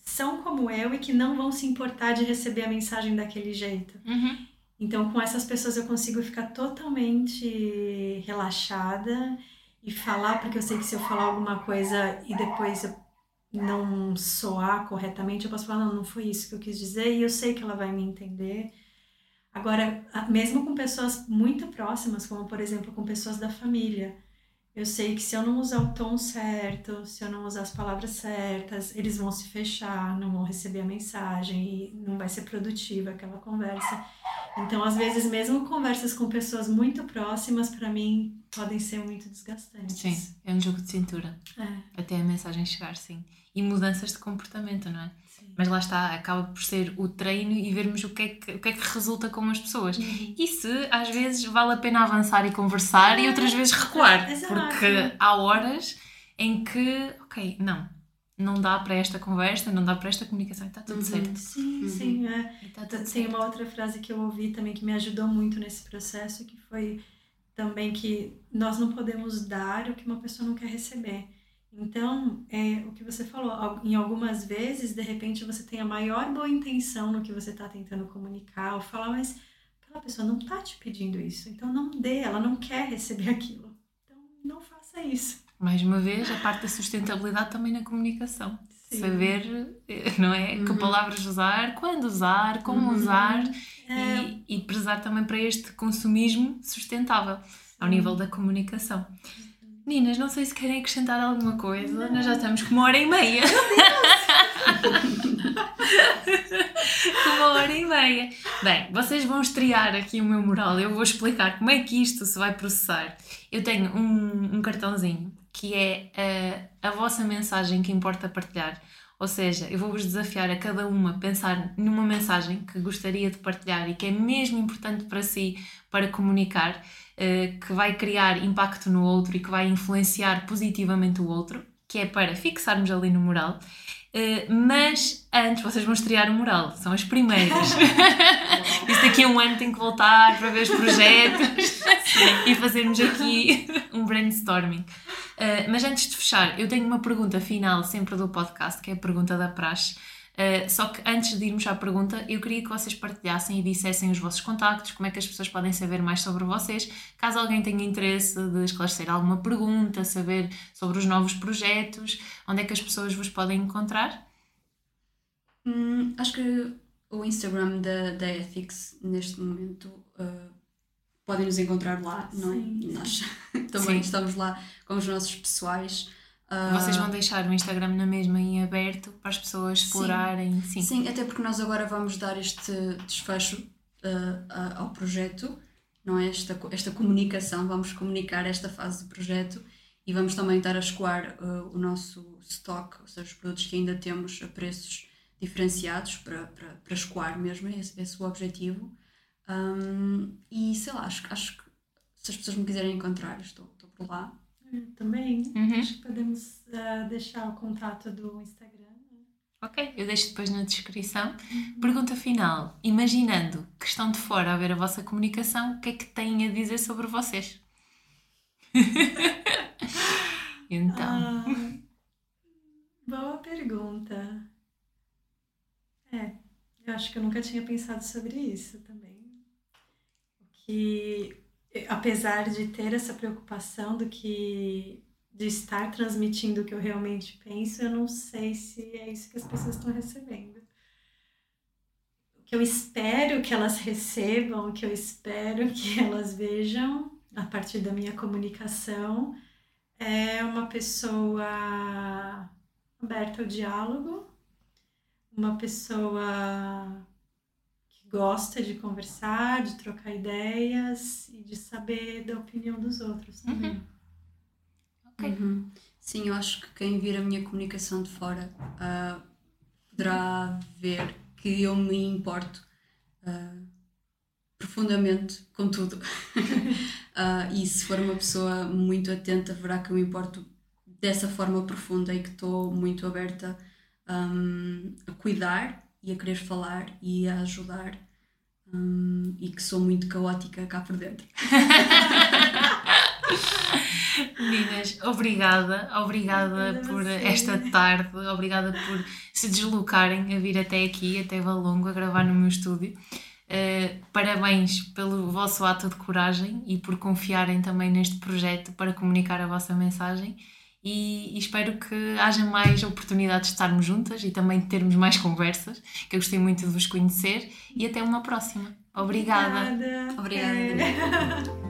são como eu e que não vão se importar de receber a mensagem daquele jeito. Uhum. Então, com essas pessoas eu consigo ficar totalmente relaxada e falar, porque eu sei que se eu falar alguma coisa e depois eu não soar corretamente, eu posso falar, não, não foi isso que eu quis dizer, e eu sei que ela vai me entender. Agora, mesmo com pessoas muito próximas, como por exemplo com pessoas da família, eu sei que se eu não usar o tom certo, se eu não usar as palavras certas, eles vão se fechar, não vão receber a mensagem e não vai ser produtiva aquela conversa. Então, às vezes, mesmo conversas com pessoas muito próximas, para mim, podem ser muito desgastantes. Sim, é um jogo de cintura. É. Até a mensagem chegar, sim. E mudanças de comportamento, não é? Sim. Mas lá está, acaba por ser o treino e vermos o que é que, o que, é que resulta com as pessoas. Uhum. E se às vezes vale a pena avançar e conversar e outras vezes recuar. Exato. Porque há horas em que, ok, não, não dá para esta conversa, não dá para esta comunicação está tudo Uhum. certo. Sim, Uhum. sim. É. Tudo Tem certo. uma outra frase que eu ouvi também que me ajudou muito nesse processo, que foi também que nós não podemos dar o que uma pessoa não quer receber. Então, é o que você falou, al- em algumas vezes, de repente, você tem a maior boa intenção no que você está tentando comunicar ou falar, mas aquela pessoa não está te pedindo isso, então não dê, ela não quer receber aquilo. Então, não faça isso. Mais uma vez, a parte da sustentabilidade também na comunicação. Sim. Saber, eh, não é? Que Uhum. palavras usar, quando usar, como Uhum. usar É, e, e prezar também para este consumismo sustentável ao nível da comunicação. Meninas, não sei se querem acrescentar alguma coisa, nós já estamos com uma hora e meia. com uma hora e meia. Bem, vocês vão estrear aqui o meu mural, eu vou explicar como é que isto se vai processar. Eu tenho um, um cartãozinho que é a, a vossa mensagem que importa partilhar. Ou seja, eu vou-vos desafiar a cada uma pensar numa mensagem que gostaria de partilhar e que é mesmo importante para si para comunicar, eh, que vai criar impacto no outro e que vai influenciar positivamente o outro, que é para fixarmos ali no mural. Eh, mas antes vocês vão estrear o mural, são as primeiras. Isso daqui a um ano tem que voltar para ver os projetos e fazermos aqui um brainstorming. Uh, mas antes de fechar, eu tenho uma pergunta final sempre do podcast, que é a pergunta da praxe. Uh, só que antes de irmos à pergunta, eu queria que vocês partilhassem e dissessem os vossos contactos, como é que as pessoas podem saber mais sobre vocês. Caso alguém tenha interesse de esclarecer alguma pergunta, saber sobre os novos projetos, onde é que as pessoas vos podem encontrar? Hum, acho que o Instagram da, da Ethics, neste momento, uh, podem nos encontrar lá, não é? Sim. Nós também Sim. estamos lá com os nossos pessoais. Uh, Vocês vão deixar o Instagram na mesma em aberto para as pessoas explorarem? Sim. Sim, até porque nós agora vamos dar este desfecho uh, ao projeto, não é? Esta, esta comunicação, vamos comunicar esta fase do projeto e vamos também estar a escoar uh, o nosso stock, ou seja, os produtos que ainda temos a preços diferenciados para, para, para escoar mesmo, esse, esse é o objetivo. Um, e sei lá, acho, acho que se as pessoas me quiserem encontrar, estou, estou por lá. Também. Uhum. Acho que podemos ah, deixar o contato do Instagram. né? Ok, eu deixo depois na descrição. Pergunta final: imaginando que estão de fora a ver a vossa comunicação, o que é que têm a dizer sobre vocês? então, Ah, boa pergunta. É, eu acho que eu nunca tinha pensado sobre isso também. Que, apesar de ter essa preocupação do que de estar transmitindo o que eu realmente penso, eu não sei se é isso que as pessoas estão recebendo. O que eu espero que elas recebam, o que eu espero que elas vejam a partir da minha comunicação é uma pessoa aberta ao diálogo, uma pessoa gosta de conversar, de trocar ideias e de saber da opinião dos outros também. Uhum. Okay. Uhum. Sim, eu acho que quem vir a minha comunicação de fora uh, poderá ver que eu me importo uh, profundamente com tudo. uh, e se for uma pessoa muito atenta, verá que eu me importo dessa forma profunda e que estou muito aberta um, a cuidar e a querer falar e a ajudar. Um, e que sou muito caótica cá por dentro. Meninas, obrigada, obrigada por esta tarde, obrigada por se deslocarem a vir até aqui, até Valongo, a gravar no meu estúdio. Uh, parabéns pelo vosso ato de coragem e por confiarem também neste projeto para comunicar a vossa mensagem. E, e, espero que haja mais oportunidades de estarmos juntas e também de termos mais conversas, que eu gostei muito de vos conhecer e até uma próxima. Obrigada. Obrigada. Obrigada.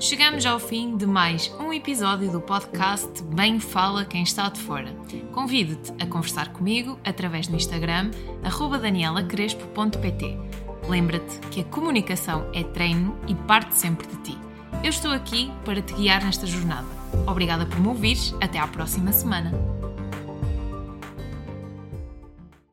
Chegamos ao fim de mais um episódio do podcast Bem Fala Quem Está de Fora. Convido-te a conversar comigo através do Instagram danielacrespo.pt. Lembra-te que a comunicação é treino e parte sempre de ti. Eu estou aqui para te guiar nesta jornada. Obrigada por me ouvires. Até à próxima semana.